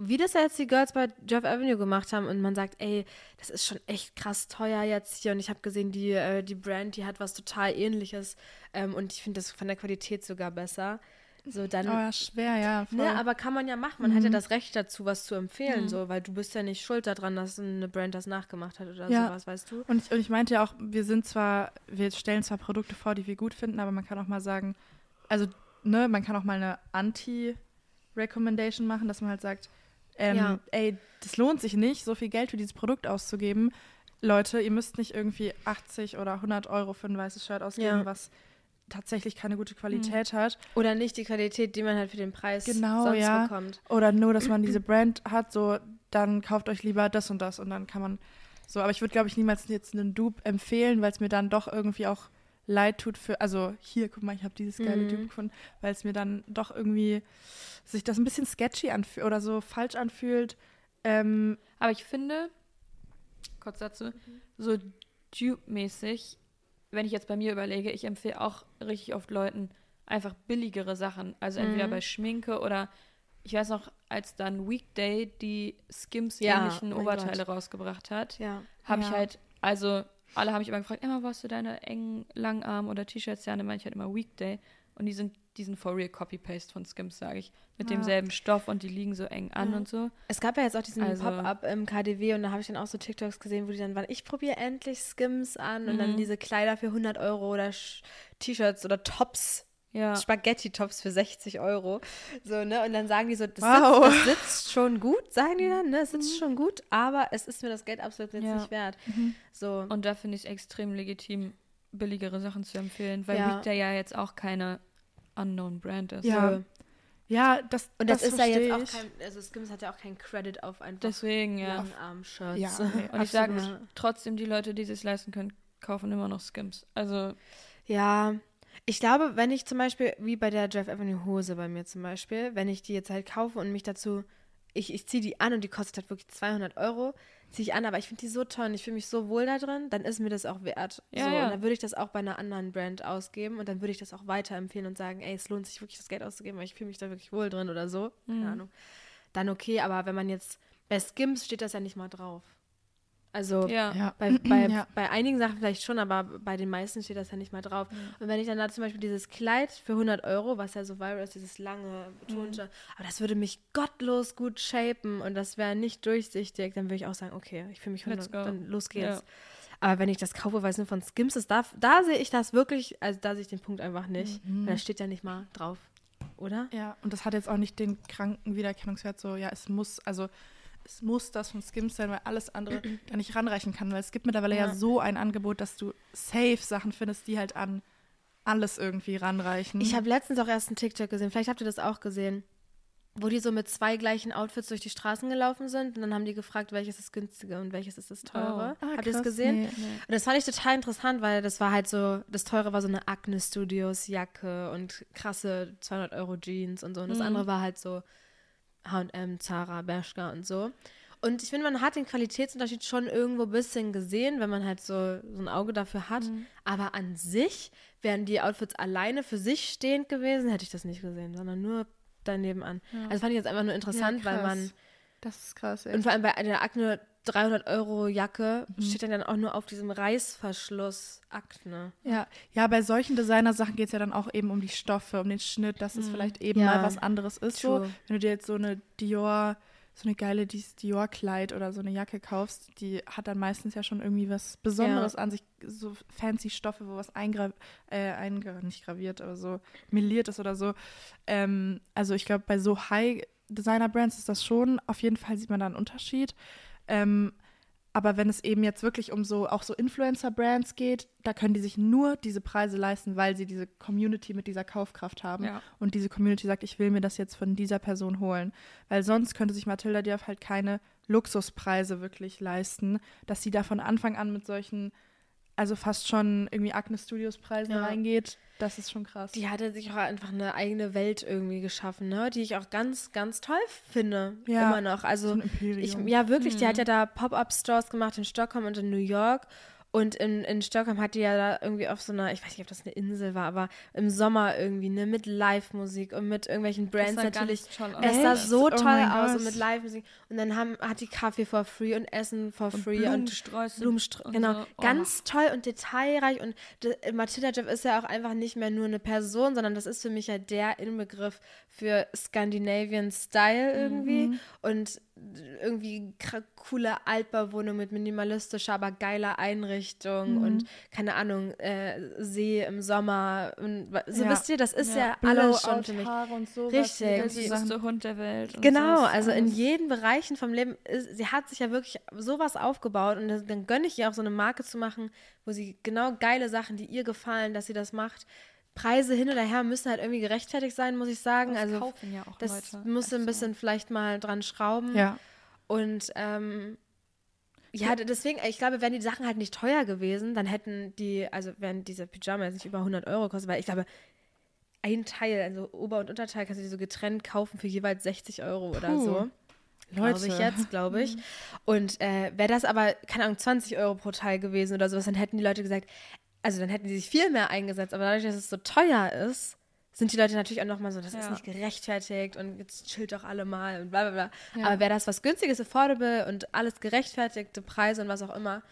Speaker 2: Wie das ja jetzt die Girls bei Jeff Avenue gemacht haben und man sagt, ey, das ist schon echt krass teuer jetzt hier und ich habe gesehen, die, äh, die Brand, die hat was total ähnliches ähm, und ich finde das von der Qualität sogar besser. So, dann
Speaker 1: Oh ja, schwer, ja. Voll.
Speaker 2: Ne, aber kann man ja machen. Man hat ja das Recht dazu, was zu empfehlen, so, weil du bist ja nicht schuld daran, dass eine Brand das nachgemacht hat oder
Speaker 1: Ja.
Speaker 2: sowas, weißt du?
Speaker 1: Und ich, und ich meinte ja auch, wir sind zwar, wir stellen zwar Produkte vor, die wir gut finden, aber man kann auch mal sagen, also, ne, man kann auch mal eine Anti-Recommendation machen, dass man halt sagt, ähm,
Speaker 2: Ja.
Speaker 1: ey, das lohnt sich nicht, so viel Geld für dieses Produkt auszugeben. Leute, ihr müsst nicht irgendwie 80 oder 100 Euro für ein weißes Shirt ausgeben,
Speaker 2: Ja.
Speaker 1: was tatsächlich keine gute Qualität hat.
Speaker 2: Oder nicht die Qualität, die man halt für den Preis
Speaker 1: Genau,
Speaker 2: sonst
Speaker 1: ja.
Speaker 2: bekommt.
Speaker 1: Oder nur, dass man diese Brand hat, so, dann kauft euch lieber das und das und dann kann man so. Aber ich würde, glaube ich, niemals jetzt einen Dupe empfehlen, weil es mir dann doch irgendwie auch leid tut für, also hier, guck mal, ich habe dieses geile
Speaker 2: Mhm.
Speaker 1: Dupe gefunden, weil es mir dann doch irgendwie sich das ein bisschen sketchy anfühlt oder so falsch anfühlt. Ähm,
Speaker 3: Aber ich finde, kurz dazu, so Dupe-mäßig, wenn ich jetzt bei mir überlege, ich empfehle auch richtig oft Leuten einfach billigere Sachen. Also entweder
Speaker 2: Mhm.
Speaker 3: bei Schminke oder ich weiß noch, als dann Weekday die
Speaker 2: Ja,
Speaker 3: Skims-ähnlichen
Speaker 2: mein
Speaker 3: Oberteile
Speaker 2: Gott.
Speaker 3: rausgebracht hat,
Speaker 2: Ja.
Speaker 3: habe ich
Speaker 1: Ja.
Speaker 3: halt, also alle haben mich immer gefragt, Emma, wo hast du deine engen Langarm- oder T-Shirts her? Und dann meine ich halt immer Weekday. Und die sind, die sind for real Copy-Paste von Skims, sage ich. Mit
Speaker 1: Ja.
Speaker 3: demselben Stoff und die liegen so eng an
Speaker 2: Ja.
Speaker 3: und so.
Speaker 2: Es gab ja jetzt auch diesen
Speaker 3: Also-
Speaker 2: Pop-up im KDW und da habe ich dann auch so TikToks gesehen, wo die dann waren, ich probiere endlich Skims an und dann
Speaker 3: Mhm.
Speaker 2: diese Kleider für 100 Euro oder T-Shirts oder Tops,
Speaker 3: Ja.
Speaker 2: Spaghetti-Tops für 60 Euro. So, ne? Und dann sagen die so, das,
Speaker 1: Wow.
Speaker 2: sitzt, das sitzt schon gut, sagen die dann, ne? Es sitzt schon gut, aber es ist mir das Geld absolut jetzt
Speaker 3: Ja.
Speaker 2: nicht wert. So.
Speaker 3: Und da finde ich es extrem legitim, billigere Sachen zu empfehlen, weil
Speaker 2: Ja.
Speaker 3: Weekday ja jetzt auch keine unknown Brand ist.
Speaker 1: Ja.
Speaker 2: so.
Speaker 1: Ja, das
Speaker 2: Und das, ist ja jetzt auch kein, also Skims hat ja auch keinen Credit auf einfach
Speaker 3: Deswegen, ja.
Speaker 2: Langarm-Shirts.
Speaker 1: Ja, nee,
Speaker 3: Und ich sage trotzdem, die Leute, die es leisten können, kaufen immer noch Skims. Also,
Speaker 2: Ja, ich glaube, wenn ich zum Beispiel, wie bei der Jeff Avenue Hose bei mir zum Beispiel, wenn ich die jetzt halt kaufe und mich dazu, ich, ich ziehe die an und die kostet halt wirklich 200 Euro, ziehe ich an, aber ich finde die so toll und ich fühle mich so wohl da drin, dann ist mir das auch wert.
Speaker 3: Ja,
Speaker 2: so,
Speaker 3: ja.
Speaker 2: Und dann würde ich das auch bei einer anderen Brand ausgeben und dann würde ich das auch weiterempfehlen und sagen, ey, es lohnt sich wirklich das Geld auszugeben, weil ich fühle mich da wirklich wohl drin oder so. Keine
Speaker 3: Mhm.
Speaker 2: Ahnung. Dann okay, aber wenn man jetzt, bei Skims steht das ja nicht mal drauf. Also
Speaker 3: ja.
Speaker 2: Bei, bei,
Speaker 1: Ja.
Speaker 2: bei einigen Sachen vielleicht schon, aber bei den meisten steht das ja nicht mal drauf. Und wenn ich dann da zum Beispiel dieses Kleid für 100 Euro, was ja so viral ist, dieses lange, betonte, aber das würde mich gottlos gut shapen und das wäre nicht durchsichtig, dann würde ich auch sagen, okay, ich fühle mich 100,
Speaker 3: Let's go.
Speaker 2: dann los geht's.
Speaker 3: Ja.
Speaker 2: Aber wenn ich das kaufe, weil es nur von Skims ist, da, da sehe ich das wirklich, also da sehe ich den Punkt einfach nicht. Weil da steht ja nicht mal drauf, oder?
Speaker 1: Ja, und das hat jetzt auch nicht den kranken Wiedererkennungswert, so, ja, es muss, also es muss das von Skims sein, weil alles andere da nicht ranreichen kann, weil es gibt mittlerweile ja.
Speaker 2: Ja.
Speaker 1: so ein Angebot, dass du safe Sachen findest, die halt an alles irgendwie ranreichen.
Speaker 2: Ich habe letztens auch erst einen TikTok gesehen, vielleicht habt ihr das auch gesehen, wo die so mit zwei gleichen Outfits durch die Straßen gelaufen sind und dann haben die gefragt, welches ist günstige und welches ist das teure.
Speaker 1: Ah,
Speaker 2: Habt ihr es
Speaker 1: krass,
Speaker 2: gesehen?
Speaker 1: nee.
Speaker 2: Und das fand ich total interessant, weil das war halt so, das teure war so eine Acne Studios Jacke und krasse 200 Euro Jeans und so. Und das
Speaker 3: Mhm.
Speaker 2: andere war halt so H&M, Zara, Bershka und so. Und ich finde, man hat den Qualitätsunterschied schon irgendwo ein bisschen gesehen, wenn man halt so, so ein Auge dafür hat.
Speaker 3: Mhm.
Speaker 2: Aber an sich, wären die Outfits alleine für sich stehend gewesen, hätte ich das nicht gesehen, sondern nur daneben an. Also fand ich jetzt einfach nur interessant, weil
Speaker 1: krass.
Speaker 2: man
Speaker 1: Das ist krass, ey.
Speaker 2: und vor allem bei der Akne 300 Euro Jacke
Speaker 1: Mhm.
Speaker 2: steht dann, dann auch nur auf diesem Reißverschluss Akne.
Speaker 1: Ja, ja, bei solchen Designer-Sachen geht es ja dann auch eben um die Stoffe, um den Schnitt, dass es vielleicht eben
Speaker 2: Mhm. Ja.
Speaker 1: mal was anderes ist. So, wenn du dir jetzt so eine Dior, so eine geile Dior-Kleid oder so eine Jacke kaufst, die hat dann meistens ja schon irgendwie was Besonderes an sich, so fancy Stoffe, wo was eingra äh, eingra nicht graviert, aber so meliert ist oder so. Ähm, also ich glaube, bei so High-Designer-Brands ist das schon, auf jeden Fall sieht man da einen Unterschied. Ähm, aber wenn es eben jetzt wirklich um so auch so Influencer-Brands geht, da können die sich nur diese Preise leisten, weil sie diese Community mit dieser Kaufkraft haben.
Speaker 3: Ja.
Speaker 1: Und diese Community sagt, ich will mir das jetzt von dieser Person holen. Weil sonst könnte sich Matilda Diaf halt keine Luxuspreise wirklich leisten, dass sie da von Anfang an mit solchen, also fast schon irgendwie Agnes Studios Preisen
Speaker 2: Ja.
Speaker 1: reingeht. Das ist schon krass.
Speaker 2: Die hatte sich auch einfach eine eigene Welt irgendwie geschaffen, ne? die ich auch ganz, ganz toll finde.
Speaker 1: Ja,
Speaker 2: Immer noch. Also
Speaker 1: so.
Speaker 2: Ich, ja, wirklich. Die hat ja da Pop-Up-Stores gemacht in Stockholm und in New York. Und in, in Stockholm hat die ja da irgendwie auf so einer, ich weiß nicht, ob das eine Insel war, aber im Sommer irgendwie, ne, mit Live-Musik und mit irgendwelchen Brands
Speaker 3: sah
Speaker 2: natürlich.
Speaker 3: toll aus.
Speaker 2: Es sah so
Speaker 1: Oh
Speaker 2: toll aus und mit Live-Musik. Und dann haben, hat die Kaffee for free und Essen for
Speaker 3: Und
Speaker 2: free und
Speaker 3: Blumensträuße
Speaker 2: genau,
Speaker 3: so. Oh.
Speaker 2: ganz toll und detailreich und Matilda Jeff ist ja auch einfach nicht mehr nur eine Person, sondern das ist für mich ja der Inbegriff für Scandinavian Style irgendwie
Speaker 3: Mhm.
Speaker 2: und irgendwie coole Altbauwohnung mit minimalistischer, aber geiler Einrichtung
Speaker 3: Mhm.
Speaker 2: und keine Ahnung, äh, See im Sommer und so
Speaker 1: Ja.
Speaker 2: wisst ihr, das ist ja,
Speaker 3: Ja.
Speaker 2: alles schon für mich.
Speaker 1: Und sowas,
Speaker 2: Richtig.
Speaker 1: die
Speaker 3: Der süßeste Hund der Welt.
Speaker 2: Genau, also in jeden Bereichen vom Leben, ist, sie hat sich ja wirklich sowas aufgebaut und das, dann gönne ich ihr auch so eine Marke zu machen, wo sie genau geile Sachen, die ihr gefallen, dass sie das macht. Preise hin oder her müssen halt irgendwie gerechtfertigt sein, muss ich sagen.
Speaker 3: Das
Speaker 2: also
Speaker 3: kaufen ja auch
Speaker 2: das
Speaker 3: Leute.
Speaker 2: musste ein bisschen vielleicht mal dran schrauben.
Speaker 1: Ja.
Speaker 2: Und ähm, ja, deswegen, ich glaube, wären die Sachen halt nicht teuer gewesen, dann hätten die, also wären diese Pyjamas nicht über 100 Euro gekostet, weil ich glaube, ein Teil, also Ober- und Unterteil, kannst du dir so getrennt kaufen für jeweils 60 Euro oder
Speaker 1: Puh.
Speaker 2: so. Glaube
Speaker 1: Leute.
Speaker 2: ich jetzt, glaube ich. Und äh, wäre das aber, keine Ahnung, 20 Euro pro Teil gewesen oder sowas, dann hätten die Leute gesagt, also dann hätten die sich viel mehr eingesetzt, aber dadurch, dass es so teuer ist, sind die Leute natürlich auch nochmal so, das ist
Speaker 3: Ja.
Speaker 2: nicht gerechtfertigt und jetzt chillt doch alle mal und bla bla bla.
Speaker 1: Ja.
Speaker 2: Aber wäre das was günstiges, affordable und alles gerechtfertigte Preise und was auch immer,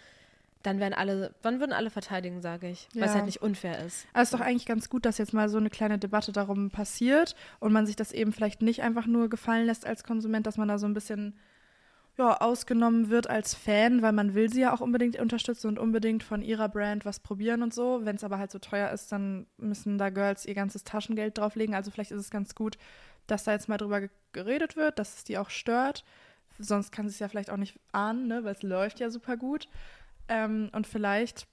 Speaker 2: dann wären alle, dann würden alle verteidigen, sage ich. Weil es
Speaker 1: Ja.
Speaker 2: halt nicht unfair ist.
Speaker 1: Aber es ist doch eigentlich ganz gut, dass jetzt mal so eine kleine Debatte darum passiert und man sich das eben vielleicht nicht einfach nur gefallen lässt als Konsument, dass man da so ein bisschen ja, ausgenommen wird als Fan, weil man will sie ja auch unbedingt unterstützen und unbedingt von ihrer Brand was probieren und so. Wenn es aber halt so teuer ist, dann müssen da Girls ihr ganzes Taschengeld drauflegen. Also vielleicht ist es ganz gut, dass da jetzt mal drüber ge- geredet wird, dass es die auch stört. Sonst kann sie es ja vielleicht auch nicht ahnen, ne? weil es läuft ja super gut. Ähm, und vielleicht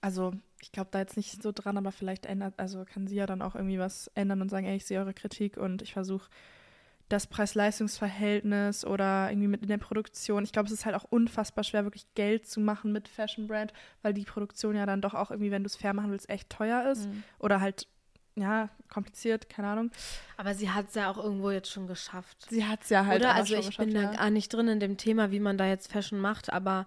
Speaker 1: also ich glaube da jetzt nicht so dran, aber vielleicht ändert, also kann sie ja dann auch irgendwie was ändern und sagen, ey, ich sehe eure Kritik und ich versuche das Preis-Leistungs-Verhältnis oder irgendwie mit in der Produktion. Ich glaube, es ist halt auch unfassbar schwer, wirklich Geld zu machen mit Fashion Brand, weil die Produktion ja dann doch auch irgendwie, wenn du es fair machen willst, echt teuer ist
Speaker 3: Mhm.
Speaker 1: oder halt, ja, kompliziert, keine Ahnung.
Speaker 2: Aber sie hat es ja auch irgendwo jetzt schon geschafft.
Speaker 1: Sie hat es ja halt
Speaker 2: Oder? Also ich bin da
Speaker 1: ja.
Speaker 2: gar nicht drin in dem Thema, wie man da jetzt Fashion macht, aber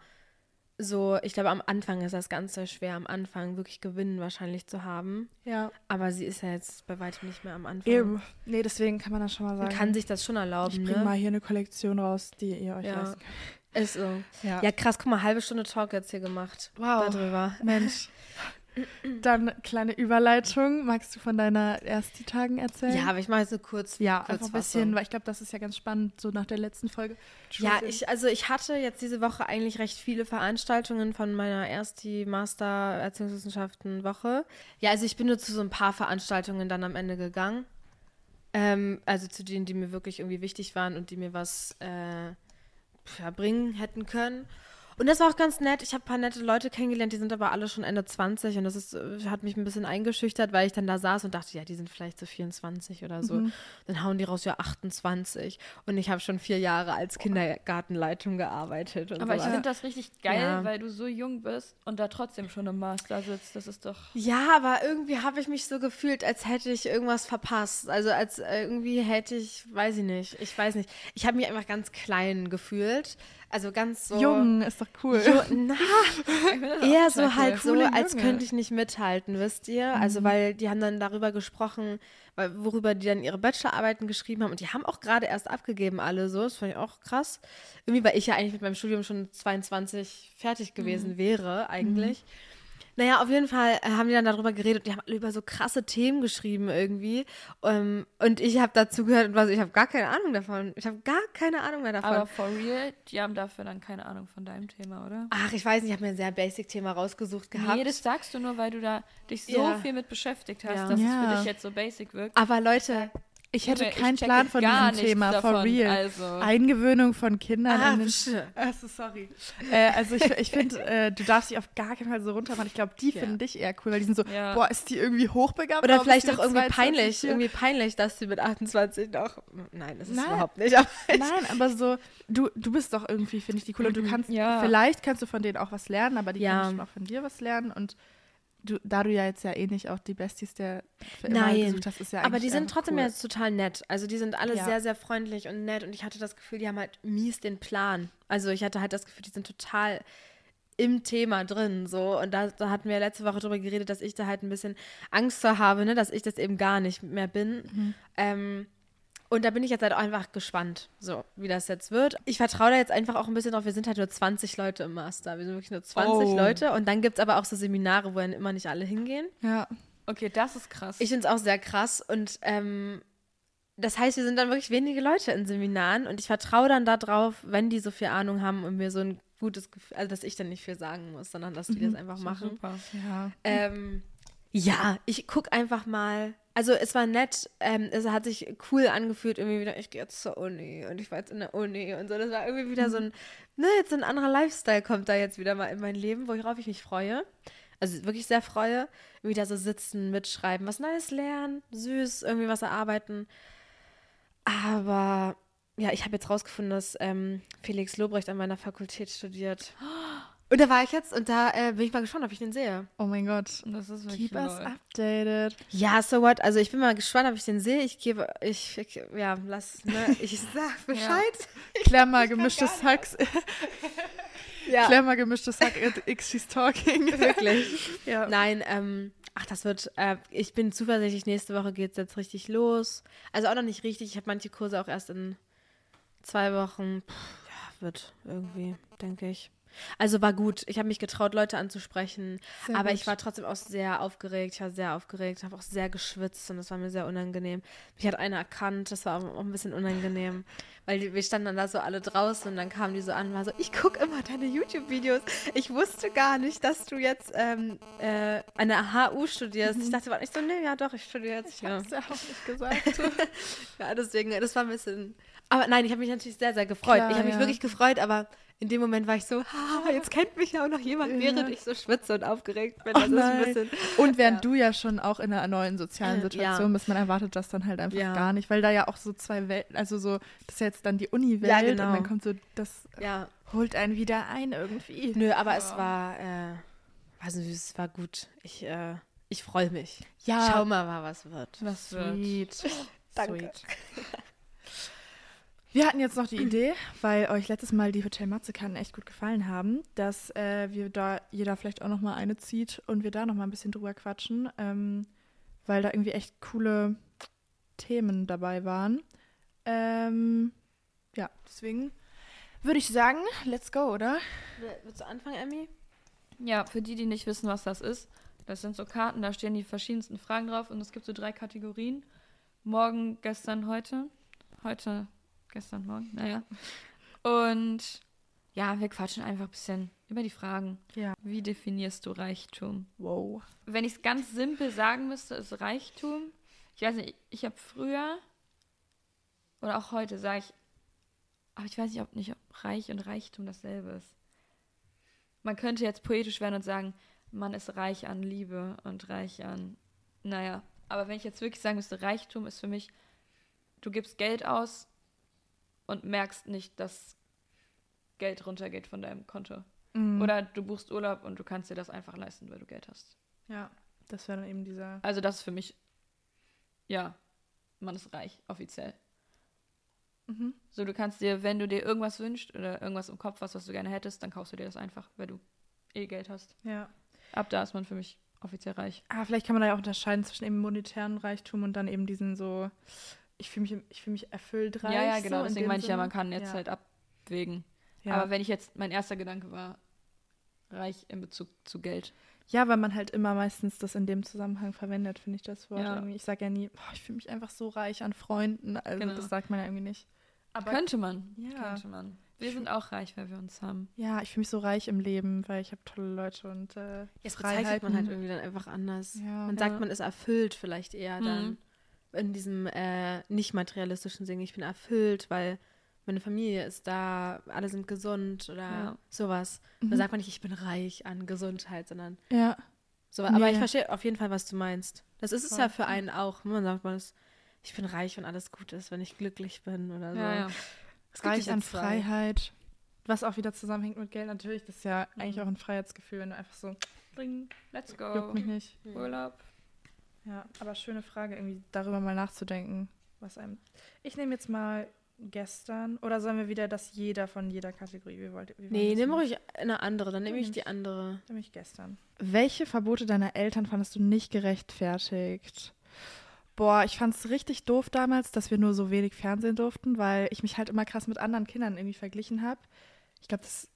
Speaker 2: so, ich glaube, am Anfang ist das ganz sehr schwer, am Anfang wirklich Gewinn wahrscheinlich zu haben.
Speaker 1: Ja,
Speaker 2: Aber sie ist ja jetzt bei weitem nicht mehr am Anfang.
Speaker 1: eben. Nee, deswegen kann man das schon mal
Speaker 2: Man
Speaker 1: sagen.
Speaker 2: kann sich das schon erlauben,
Speaker 1: ich bringe
Speaker 2: ne?
Speaker 1: mal hier eine Kollektion raus, die ihr euch
Speaker 2: Ja.
Speaker 1: leisten
Speaker 2: Ist so.
Speaker 1: könnt. Ja.
Speaker 2: Ja, krass, guck mal, halbe Stunde Talk jetzt hier gemacht.
Speaker 1: Wow.
Speaker 2: Darüber.
Speaker 1: Mensch. Dann kleine Überleitung. Magst du von deiner Ersti-Tagen erzählen?
Speaker 2: Ja, aber ich mache nur kurz.
Speaker 1: ja,
Speaker 2: kurz
Speaker 1: einfach ein bisschen, weil ich glaube, das ist ja ganz spannend, so nach der letzten Folge.
Speaker 2: Ja, ich, also ich hatte jetzt diese Woche eigentlich recht viele Veranstaltungen von meiner Ersti Master Erziehungswissenschaften Woche. Ja, also ich bin nur zu so ein paar Veranstaltungen dann am Ende gegangen. Ähm, also zu denen, die mir wirklich irgendwie wichtig waren und die mir was äh, ja, bringen hätten können. Und das war auch ganz nett. Ich habe ein paar nette Leute kennengelernt, die sind aber alle schon Ende 20 und das ist, äh, hat mich ein bisschen eingeschüchtert, weil ich dann da saß und dachte, ja, die sind vielleicht so 24 oder so. Dann hauen die raus, ja, 28. Und ich habe schon vier Jahre als Kindergartenleitung gearbeitet. Und
Speaker 3: Aber ich
Speaker 2: sowas.
Speaker 3: finde das richtig geil,
Speaker 2: Ja.
Speaker 3: weil du so jung bist und da trotzdem schon im Master sitzt. Das ist doch.
Speaker 2: Ja, aber irgendwie habe ich mich so gefühlt, als hätte ich irgendwas verpasst. Also als irgendwie hätte ich, weiß ich nicht, ich weiß nicht. Ich habe mich einfach ganz klein gefühlt. Also ganz so.
Speaker 1: Jung ist doch cool.
Speaker 2: Jo, na, eher so halt
Speaker 3: cool.
Speaker 2: so, als könnte ich nicht mithalten, wisst ihr? Also, weil die haben dann darüber gesprochen, weil, worüber die dann ihre Bachelorarbeiten geschrieben haben. Und die haben auch gerade erst abgegeben, alle so. Das fand ich auch krass. Irgendwie, weil ich ja eigentlich mit meinem Studium schon 22 fertig gewesen wäre, eigentlich. Naja, auf jeden Fall äh, haben die dann darüber geredet. Die haben alle über so krasse Themen geschrieben irgendwie. Ähm, und ich habe dazu gehört und was, ich habe gar keine Ahnung davon. Ich habe gar keine Ahnung mehr davon.
Speaker 3: Aber for real, die haben dafür dann keine Ahnung von deinem Thema, oder?
Speaker 2: Ach, ich weiß nicht, ich habe mir ein sehr Basic-Thema rausgesucht gehabt.
Speaker 3: Nee, das sagst du nur, weil du da dich so
Speaker 2: Ja.
Speaker 3: viel mit beschäftigt hast,
Speaker 2: Ja.
Speaker 3: dass es
Speaker 1: Ja.
Speaker 3: für dich jetzt so basic wirkt.
Speaker 2: Aber Leute,
Speaker 1: Ich hätte
Speaker 3: Junge, ich
Speaker 1: keinen Plan von diesem Thema, for
Speaker 3: davon,
Speaker 1: real.
Speaker 3: also.
Speaker 1: Eingewöhnung von Kindern
Speaker 2: ah,
Speaker 1: in den. Also, sorry. Äh, also, ich, ich finde, äh, du darfst dich auf gar keinen Fall so runtermachen. Ich glaube, die
Speaker 2: Ja.
Speaker 1: finden dich eher cool, weil die sind so,
Speaker 3: Ja.
Speaker 1: boah, ist die irgendwie hochbegabt?
Speaker 2: oder vielleicht auch irgendwie
Speaker 1: 22
Speaker 2: peinlich,
Speaker 1: hier?
Speaker 2: irgendwie peinlich, dass sie mit 28 noch. Nein, das ist
Speaker 1: Nein.
Speaker 2: überhaupt nicht. Aber
Speaker 1: Nein, aber so, du, du bist doch irgendwie, finde ich, die cool. Und du kannst,
Speaker 3: Ja.
Speaker 1: vielleicht kannst du von denen auch was lernen, aber die
Speaker 2: Ja.
Speaker 1: können schon auch von dir was lernen. Und du, da du ja jetzt ja eh nicht auch die Besties der für immer
Speaker 2: Nein.
Speaker 1: gesucht hast, ist ja
Speaker 2: Aber die sind trotzdem
Speaker 1: cool.
Speaker 2: jetzt total nett. Also die sind alle
Speaker 1: Ja.
Speaker 2: sehr, sehr freundlich und nett. Und ich hatte das Gefühl, die haben halt mies den Plan. Also ich hatte halt das Gefühl, die sind total im Thema drin. So. Und da, da hatten wir letzte Woche drüber geredet, dass ich da halt ein bisschen Angst vor habe, ne? dass ich das eben gar nicht mehr bin.
Speaker 1: Mhm.
Speaker 2: Ähm, und da bin ich jetzt halt auch einfach gespannt, so wie das jetzt wird. Ich vertraue da jetzt einfach auch ein bisschen drauf. Wir sind halt nur 20 Leute im Master. Wir sind wirklich nur 20
Speaker 1: Oh.
Speaker 2: Leute. Und dann gibt es aber auch so Seminare, wo dann immer nicht alle hingehen.
Speaker 1: Ja.
Speaker 3: Okay, das ist krass.
Speaker 2: Ich finde es auch sehr krass und ähm, das heißt, wir sind dann wirklich wenige Leute in Seminaren und ich vertraue dann darauf, wenn die so viel Ahnung haben und mir so ein gutes Gefühl, also dass ich dann nicht viel sagen muss, sondern dass die das einfach machen.
Speaker 3: Super.
Speaker 1: Ja.
Speaker 2: Ähm, ja, ich gucke einfach mal. Also es war nett, ähm, es hat sich cool angefühlt, irgendwie wieder, ich gehe jetzt zur Uni und ich war jetzt in der Uni und so. Das war irgendwie wieder so ein, ne, jetzt ein anderer Lifestyle kommt da jetzt wieder mal in mein Leben, worauf ich mich freue. Also wirklich sehr freue. Wieder so sitzen, mitschreiben, was Neues lernen, süß, irgendwie was erarbeiten. Aber ja, ich habe jetzt rausgefunden, dass ähm, Felix Lobrecht an meiner Fakultät studiert. Und da war ich jetzt und da äh, bin ich mal gespannt, ob ich den sehe.
Speaker 1: Oh mein Gott.
Speaker 3: Das ist wirklich
Speaker 1: Keep us
Speaker 3: lol.
Speaker 1: updated.
Speaker 2: Ja, so what? Also ich bin mal gespannt, ob ich den sehe. Ich gebe, ich, ich ja, lass, ne, ich sag Bescheid.
Speaker 1: Klär mal gemischtes Hacks.
Speaker 2: Ja.
Speaker 1: Mal gemischtes Hack at X, she's talking.
Speaker 2: Wirklich.
Speaker 1: ja.
Speaker 2: Nein, ähm, ach, das wird, äh, ich bin zuversichtlich, nächste Woche geht es jetzt richtig los. Also auch noch nicht richtig, ich habe manche Kurse auch erst in zwei Wochen. Puh, ja, wird irgendwie, denke ich. Also war gut. Ich habe mich getraut, Leute anzusprechen.
Speaker 1: Sehr
Speaker 2: aber
Speaker 1: gut.
Speaker 2: ich war trotzdem auch sehr aufgeregt. Ich war sehr aufgeregt, habe auch sehr geschwitzt und das war mir sehr unangenehm. Mich hat einer erkannt, das war auch ein bisschen unangenehm. Weil wir standen dann da so alle draußen und dann kamen die so an und war so, ich gucke immer deine YouTube-Videos. Ich wusste gar nicht, dass du jetzt ähm, äh, an der HU studierst. Ich dachte, war nicht so, nee, ja doch, ich studiere jetzt.
Speaker 1: Ich
Speaker 2: Ja.
Speaker 1: hab's ja auch nicht gesagt.
Speaker 2: ja, deswegen, das war ein bisschen. Aber nein, ich habe mich natürlich sehr, sehr gefreut.
Speaker 1: Klar,
Speaker 2: ich habe mich
Speaker 1: ja.
Speaker 2: wirklich gefreut, aber in dem Moment war ich so, ha, jetzt kennt mich ja auch noch jemand, während ich so schwitze und aufgeregt bin.
Speaker 1: Oh
Speaker 2: bisschen.
Speaker 1: Und während
Speaker 2: Ja.
Speaker 1: du ja schon auch in einer neuen sozialen
Speaker 2: Äh,
Speaker 1: Situation
Speaker 2: ja.
Speaker 1: bist, man erwartet das dann halt einfach
Speaker 2: Ja.
Speaker 1: gar nicht, weil da ja auch so zwei Welten, also so, das ist ja jetzt dann die Uni-Welt
Speaker 2: Ja, genau.
Speaker 1: und dann kommt so, das
Speaker 2: Ja,
Speaker 1: holt einen wieder ein irgendwie.
Speaker 2: nö, aber es war, äh, weiß nicht, es war gut. Ich, äh, ich freue mich.
Speaker 1: Ja.
Speaker 2: Schau mal, was wird.
Speaker 3: Was wird?
Speaker 1: Sweet.
Speaker 2: Danke.
Speaker 1: Sweet. Wir hatten jetzt noch die Idee, weil euch letztes Mal die Hotel Matzekan echt gut gefallen haben, dass äh, wir da jeder vielleicht auch noch mal eine zieht und wir da noch mal ein bisschen drüber quatschen, ähm, weil da irgendwie echt coole Themen dabei waren. Ähm, ja, deswegen würde ich sagen, let's go, oder?
Speaker 2: Willst du anfangen, Emmy?
Speaker 3: Ja, für die, die nicht wissen, was das ist, das sind so Karten, da stehen die verschiedensten Fragen drauf und es gibt so drei Kategorien. Morgen, gestern, heute. Heute, gestern, morgen, naja. Und ja, wir quatschen einfach ein bisschen über die Fragen.
Speaker 1: Ja.
Speaker 3: Wie definierst du Reichtum?
Speaker 1: Wow.
Speaker 3: Wenn ich es ganz simpel sagen müsste, ist Reichtum. Ich weiß nicht, ich habe früher oder auch heute sage ich, aber ich weiß nicht, ob nicht ob Reich und Reichtum dasselbe ist. Man könnte jetzt poetisch werden und sagen, man ist reich an Liebe und reich an, naja. Aber wenn ich jetzt wirklich sagen müsste, Reichtum ist für mich, du gibst Geld aus und merkst nicht, dass Geld runtergeht von deinem Konto.
Speaker 1: Mhm.
Speaker 3: Oder du buchst Urlaub und du kannst dir das einfach leisten, weil du Geld hast.
Speaker 1: Ja, das wäre dann eben dieser.
Speaker 3: Also das ist für mich, ja, man ist reich, offiziell.
Speaker 1: Mhm.
Speaker 3: So, du kannst dir, wenn du dir irgendwas wünschst oder irgendwas im Kopf hast, was du gerne hättest, dann kaufst du dir das einfach, weil du eh Geld hast.
Speaker 1: Ja.
Speaker 3: Ab da ist man für mich offiziell reich.
Speaker 1: Ah, vielleicht kann man da ja auch unterscheiden zwischen eben monetären Reichtum und dann eben diesen so, ich fühle mich, ich fühl mich erfüllt reich.
Speaker 3: ja, ja, genau.
Speaker 1: So in
Speaker 3: Deswegen
Speaker 1: dem
Speaker 3: meine ich ja, man kann jetzt
Speaker 1: ja.
Speaker 3: halt abwägen.
Speaker 1: Ja.
Speaker 3: Aber wenn ich jetzt, mein erster Gedanke war, reich in Bezug zu Geld.
Speaker 1: ja, weil man halt immer meistens das in dem Zusammenhang verwendet, finde ich das Wort
Speaker 3: Ja.
Speaker 1: irgendwie. Ich sage ja nie, boah, ich fühle mich einfach so reich an Freunden. Also
Speaker 3: Genau.
Speaker 1: das sagt man ja irgendwie nicht. Aber
Speaker 3: könnte man.
Speaker 1: Ja.
Speaker 3: Könnte man. Wir sind auch reich, weil wir uns haben.
Speaker 1: ja, ich fühle mich so reich im Leben, weil ich habe tolle Leute und äh,
Speaker 2: Jetzt bezeichnet man halt irgendwie dann einfach anders.
Speaker 1: Ja.
Speaker 2: man sagt, man ist erfüllt vielleicht eher
Speaker 3: Mhm.
Speaker 2: dann. In diesem äh, nicht materialistischen Singen, ich bin erfüllt, weil meine Familie ist da, alle sind gesund oder
Speaker 3: Ja.
Speaker 2: sowas.
Speaker 1: Mhm.
Speaker 2: Da sagt man nicht, ich bin reich an Gesundheit, sondern
Speaker 1: Ja,
Speaker 2: so. Aber
Speaker 1: Nee.
Speaker 2: ich verstehe auf jeden Fall, was du meinst. Das ist es ja für einen auch. Man sagt, man ich bin reich, wenn alles gut ist, wenn ich glücklich bin oder so.
Speaker 3: Ja, ja.
Speaker 2: Es gibt
Speaker 1: reich an. Freiheit. Was auch wieder zusammenhängt mit Geld natürlich. Das ist ja eigentlich
Speaker 3: Mhm.
Speaker 1: auch ein Freiheitsgefühl, wenn du einfach so, bling,
Speaker 3: Let's go.
Speaker 1: juckt mich nicht.
Speaker 3: Urlaub.
Speaker 1: Ja, aber schöne Frage, irgendwie darüber mal nachzudenken, was einem. Ich nehme jetzt mal gestern oder sollen wir wieder das jeder von jeder Kategorie? Wie wollt, wie
Speaker 2: Nee, nimm ruhig eine andere, dann nehme ich die andere.
Speaker 1: Nehme ich gestern. Welche Verbote deiner Eltern fandest du nicht gerechtfertigt? Boah, ich fand es richtig doof damals, dass wir nur so wenig Fernsehen durften, weil ich mich halt immer krass mit anderen Kindern irgendwie verglichen habe. Ich glaube, das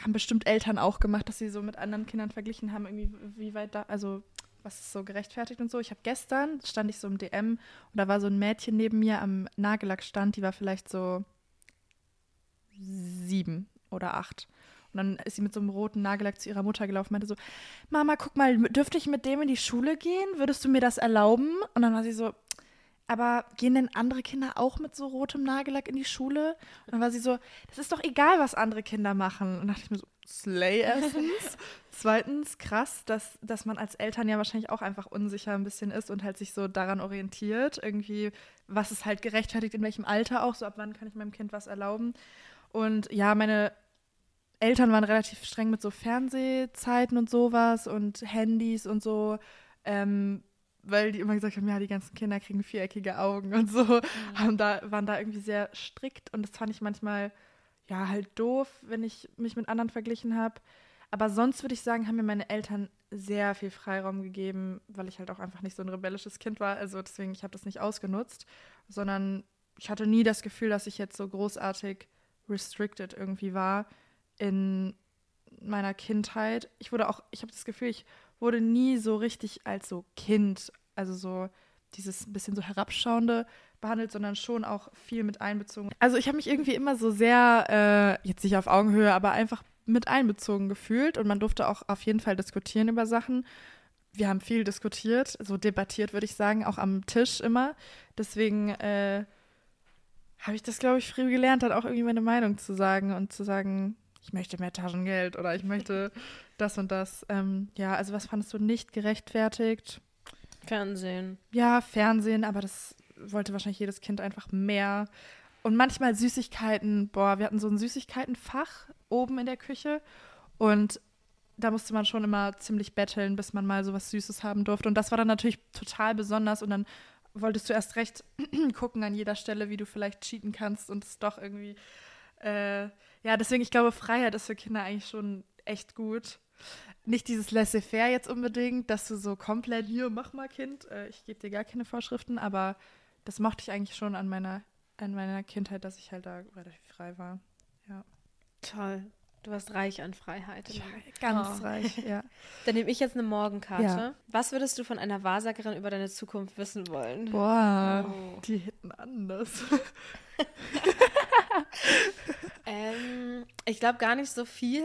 Speaker 1: haben bestimmt Eltern auch gemacht, dass sie so mit anderen Kindern verglichen haben, irgendwie wie weit da, also was ist so gerechtfertigt und so. Ich habe gestern, stand ich so im DM und da war so ein Mädchen neben mir am Nagellackstand, die war vielleicht so sieben oder acht. Und dann ist sie mit so einem roten Nagellack zu ihrer Mutter gelaufen und meinte so, Mama, guck mal, dürfte ich mit dem in die Schule gehen? Würdest du mir das erlauben? Und dann war sie so, aber gehen denn andere Kinder auch mit so rotem Nagellack in die Schule? Und dann war sie so, das ist doch egal, was andere Kinder machen. Und dachte ich mir so, Slay erstens. Zweitens, krass, dass, dass man als Eltern ja wahrscheinlich auch einfach unsicher ein bisschen ist und halt sich so daran orientiert, irgendwie, was ist halt gerechtfertigt, in welchem Alter auch, so ab wann kann ich meinem Kind was erlauben. Und ja, meine Eltern waren relativ streng mit so Fernsehzeiten und sowas und Handys und so, ähm, weil die immer gesagt haben, ja, die ganzen Kinder kriegen viereckige Augen und so, haben da, waren da irgendwie sehr strikt und das fand ich manchmal, ja, halt doof, wenn ich mich mit anderen verglichen habe. Aber sonst würde ich sagen, haben mir meine Eltern sehr viel Freiraum gegeben, weil ich halt auch einfach nicht so ein rebellisches Kind war. Also deswegen, ich habe das nicht ausgenutzt, sondern ich hatte nie das Gefühl, dass ich jetzt so großartig restricted irgendwie war in meiner Kindheit. Ich wurde auch, ich habe das Gefühl, ich wurde nie so richtig als so Kind, also so dieses bisschen so herabschauende behandelt, sondern schon auch viel mit einbezogen. Also ich habe mich irgendwie immer so sehr, äh, jetzt nicht auf Augenhöhe, aber einfach mit einbezogen gefühlt und man durfte auch auf jeden Fall diskutieren über Sachen. Wir haben viel diskutiert, so debattiert würde ich sagen, auch am Tisch immer. Deswegen äh, habe ich das, glaube ich, früh gelernt, dann auch irgendwie meine Meinung zu sagen und zu sagen, ich möchte mehr Taschengeld oder ich möchte das und das. Ähm, ja, also was fandest du nicht gerechtfertigt?
Speaker 2: Fernsehen.
Speaker 1: Ja, Fernsehen, aber das wollte wahrscheinlich jedes Kind einfach mehr. Und manchmal Süßigkeiten. Boah, wir hatten so ein Süßigkeitenfach oben in der Küche und da musste man schon immer ziemlich betteln, bis man mal so was Süßes haben durfte. Und das war dann natürlich total besonders und dann wolltest du erst recht gucken an jeder Stelle, wie du vielleicht cheaten kannst und es doch irgendwie. Äh, ja, deswegen, ich glaube, Freiheit ist für Kinder eigentlich schon echt gut. Nicht dieses laissez-faire jetzt unbedingt, dass du so komplett, hier, mach mal Kind, äh, ich gebe dir gar keine Vorschriften, aber das mochte ich eigentlich schon an meiner, an meiner Kindheit, dass ich halt da relativ frei war. Ja.
Speaker 2: Toll. Du warst reich an Freiheit.
Speaker 1: Ja, ganz
Speaker 2: Oh.
Speaker 1: reich, ja.
Speaker 2: Dann nehme ich jetzt eine Morgenkarte.
Speaker 1: Ja.
Speaker 2: Was würdest du von einer Wahrsagerin über deine Zukunft wissen wollen?
Speaker 1: Boah,
Speaker 2: Oh.
Speaker 1: die hitten anders.
Speaker 2: Ähm, ich glaube gar nicht so viel.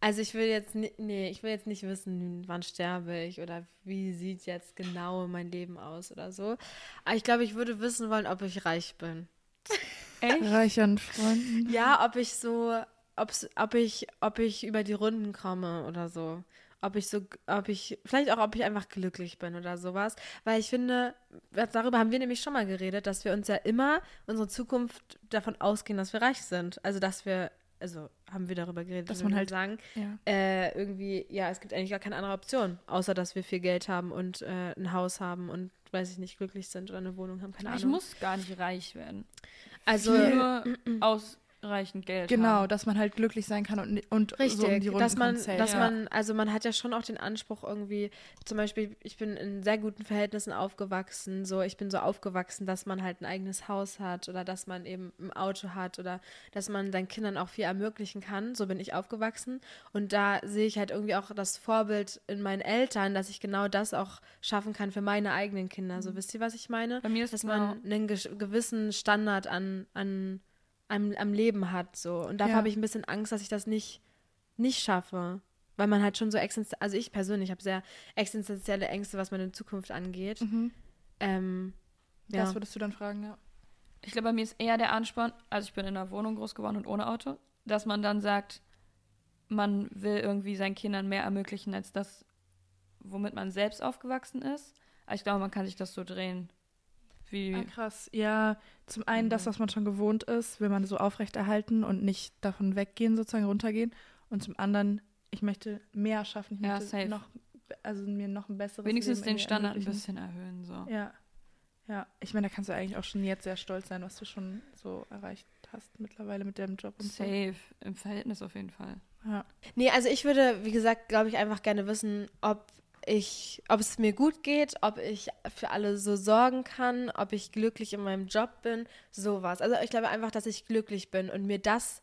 Speaker 2: Also ich will jetzt ni- nee, ich will jetzt nicht wissen, wann sterbe ich oder wie sieht jetzt genau mein Leben aus oder so. Aber ich glaube, ich würde wissen wollen, ob ich reich bin.
Speaker 3: Echt?
Speaker 1: Reich an Freunden.
Speaker 2: Ja, ob ich so, ob's, ob ich, ob ich über die Runden komme oder so. Ob ich so, ob ich, vielleicht auch, ob ich einfach glücklich bin oder sowas. Weil ich finde, darüber haben wir nämlich schon mal geredet, dass wir uns ja immer unsere Zukunft davon ausgehen, dass wir reich sind. Also, dass wir, also haben wir darüber geredet,
Speaker 1: Dass man halt-
Speaker 2: sagen,
Speaker 1: Ja.
Speaker 2: äh, irgendwie, ja, es gibt eigentlich gar keine andere Option, außer dass wir viel Geld haben und äh, ein Haus haben und, weiß ich nicht, glücklich sind oder eine Wohnung haben, keine
Speaker 3: Ich
Speaker 2: Ahnung.
Speaker 3: muss gar nicht reich werden.
Speaker 2: also,
Speaker 3: Nur ausreichend Geld
Speaker 1: Genau,
Speaker 3: haben.
Speaker 1: dass man halt glücklich sein kann und, und so um
Speaker 2: Richtig,
Speaker 1: die Runden
Speaker 2: dass man,
Speaker 1: safe.
Speaker 2: dass
Speaker 3: Ja.
Speaker 2: man, also man hat ja schon auch den Anspruch irgendwie, zum Beispiel, ich bin in sehr guten Verhältnissen aufgewachsen, so ich bin so aufgewachsen, dass man halt ein eigenes Haus hat oder dass man eben ein Auto hat oder dass man seinen Kindern auch viel ermöglichen kann. So bin ich aufgewachsen und da sehe ich halt irgendwie auch das Vorbild in meinen Eltern, dass ich genau das auch schaffen kann für meine eigenen Kinder. So wisst ihr, was ich meine?
Speaker 3: Bei mir ist
Speaker 2: dass
Speaker 3: genau-
Speaker 2: man einen gewissen Standard an, an am, am Leben hat. So. Und dafür
Speaker 1: Ja.
Speaker 2: habe ich ein bisschen Angst, dass ich das nicht, nicht schaffe. Weil man halt schon so existenziell, also ich persönlich habe sehr existenzielle Ängste, was meine Zukunft angeht.
Speaker 1: Mhm.
Speaker 2: Ähm, ja.
Speaker 1: Das würdest du dann fragen, ja.
Speaker 3: Ich glaube, bei mir ist eher der Ansporn, also ich bin in einer Wohnung groß geworden und ohne Auto, dass man dann sagt, man will irgendwie seinen Kindern mehr ermöglichen als das, womit man selbst aufgewachsen ist. Aber ich glaube, man kann sich das so drehen. Wie,
Speaker 1: Ah, krass. Ja, zum einen das, was man schon gewohnt ist, will man so aufrechterhalten und nicht davon weggehen, sozusagen runtergehen. Und zum anderen, ich möchte mehr schaffen. Ich
Speaker 3: Ja,
Speaker 1: möchte
Speaker 3: safe.
Speaker 1: noch, also mir noch ein besseres
Speaker 3: wenigstens
Speaker 1: Leben
Speaker 3: den Standard ein bisschen erhöhen. So.
Speaker 1: Ja. Ja. Ich meine, da kannst du eigentlich auch schon jetzt sehr stolz sein, was du schon so erreicht hast mittlerweile mit deinem Job und so.
Speaker 3: Safe, im Verhältnis auf jeden Fall.
Speaker 1: Ja.
Speaker 2: Nee, also ich würde, wie gesagt, glaube ich, einfach gerne wissen, ob ich, ob es mir gut geht, ob ich für alle so sorgen kann, ob ich glücklich in meinem Job bin, sowas. Also ich glaube einfach, dass ich glücklich bin und mir das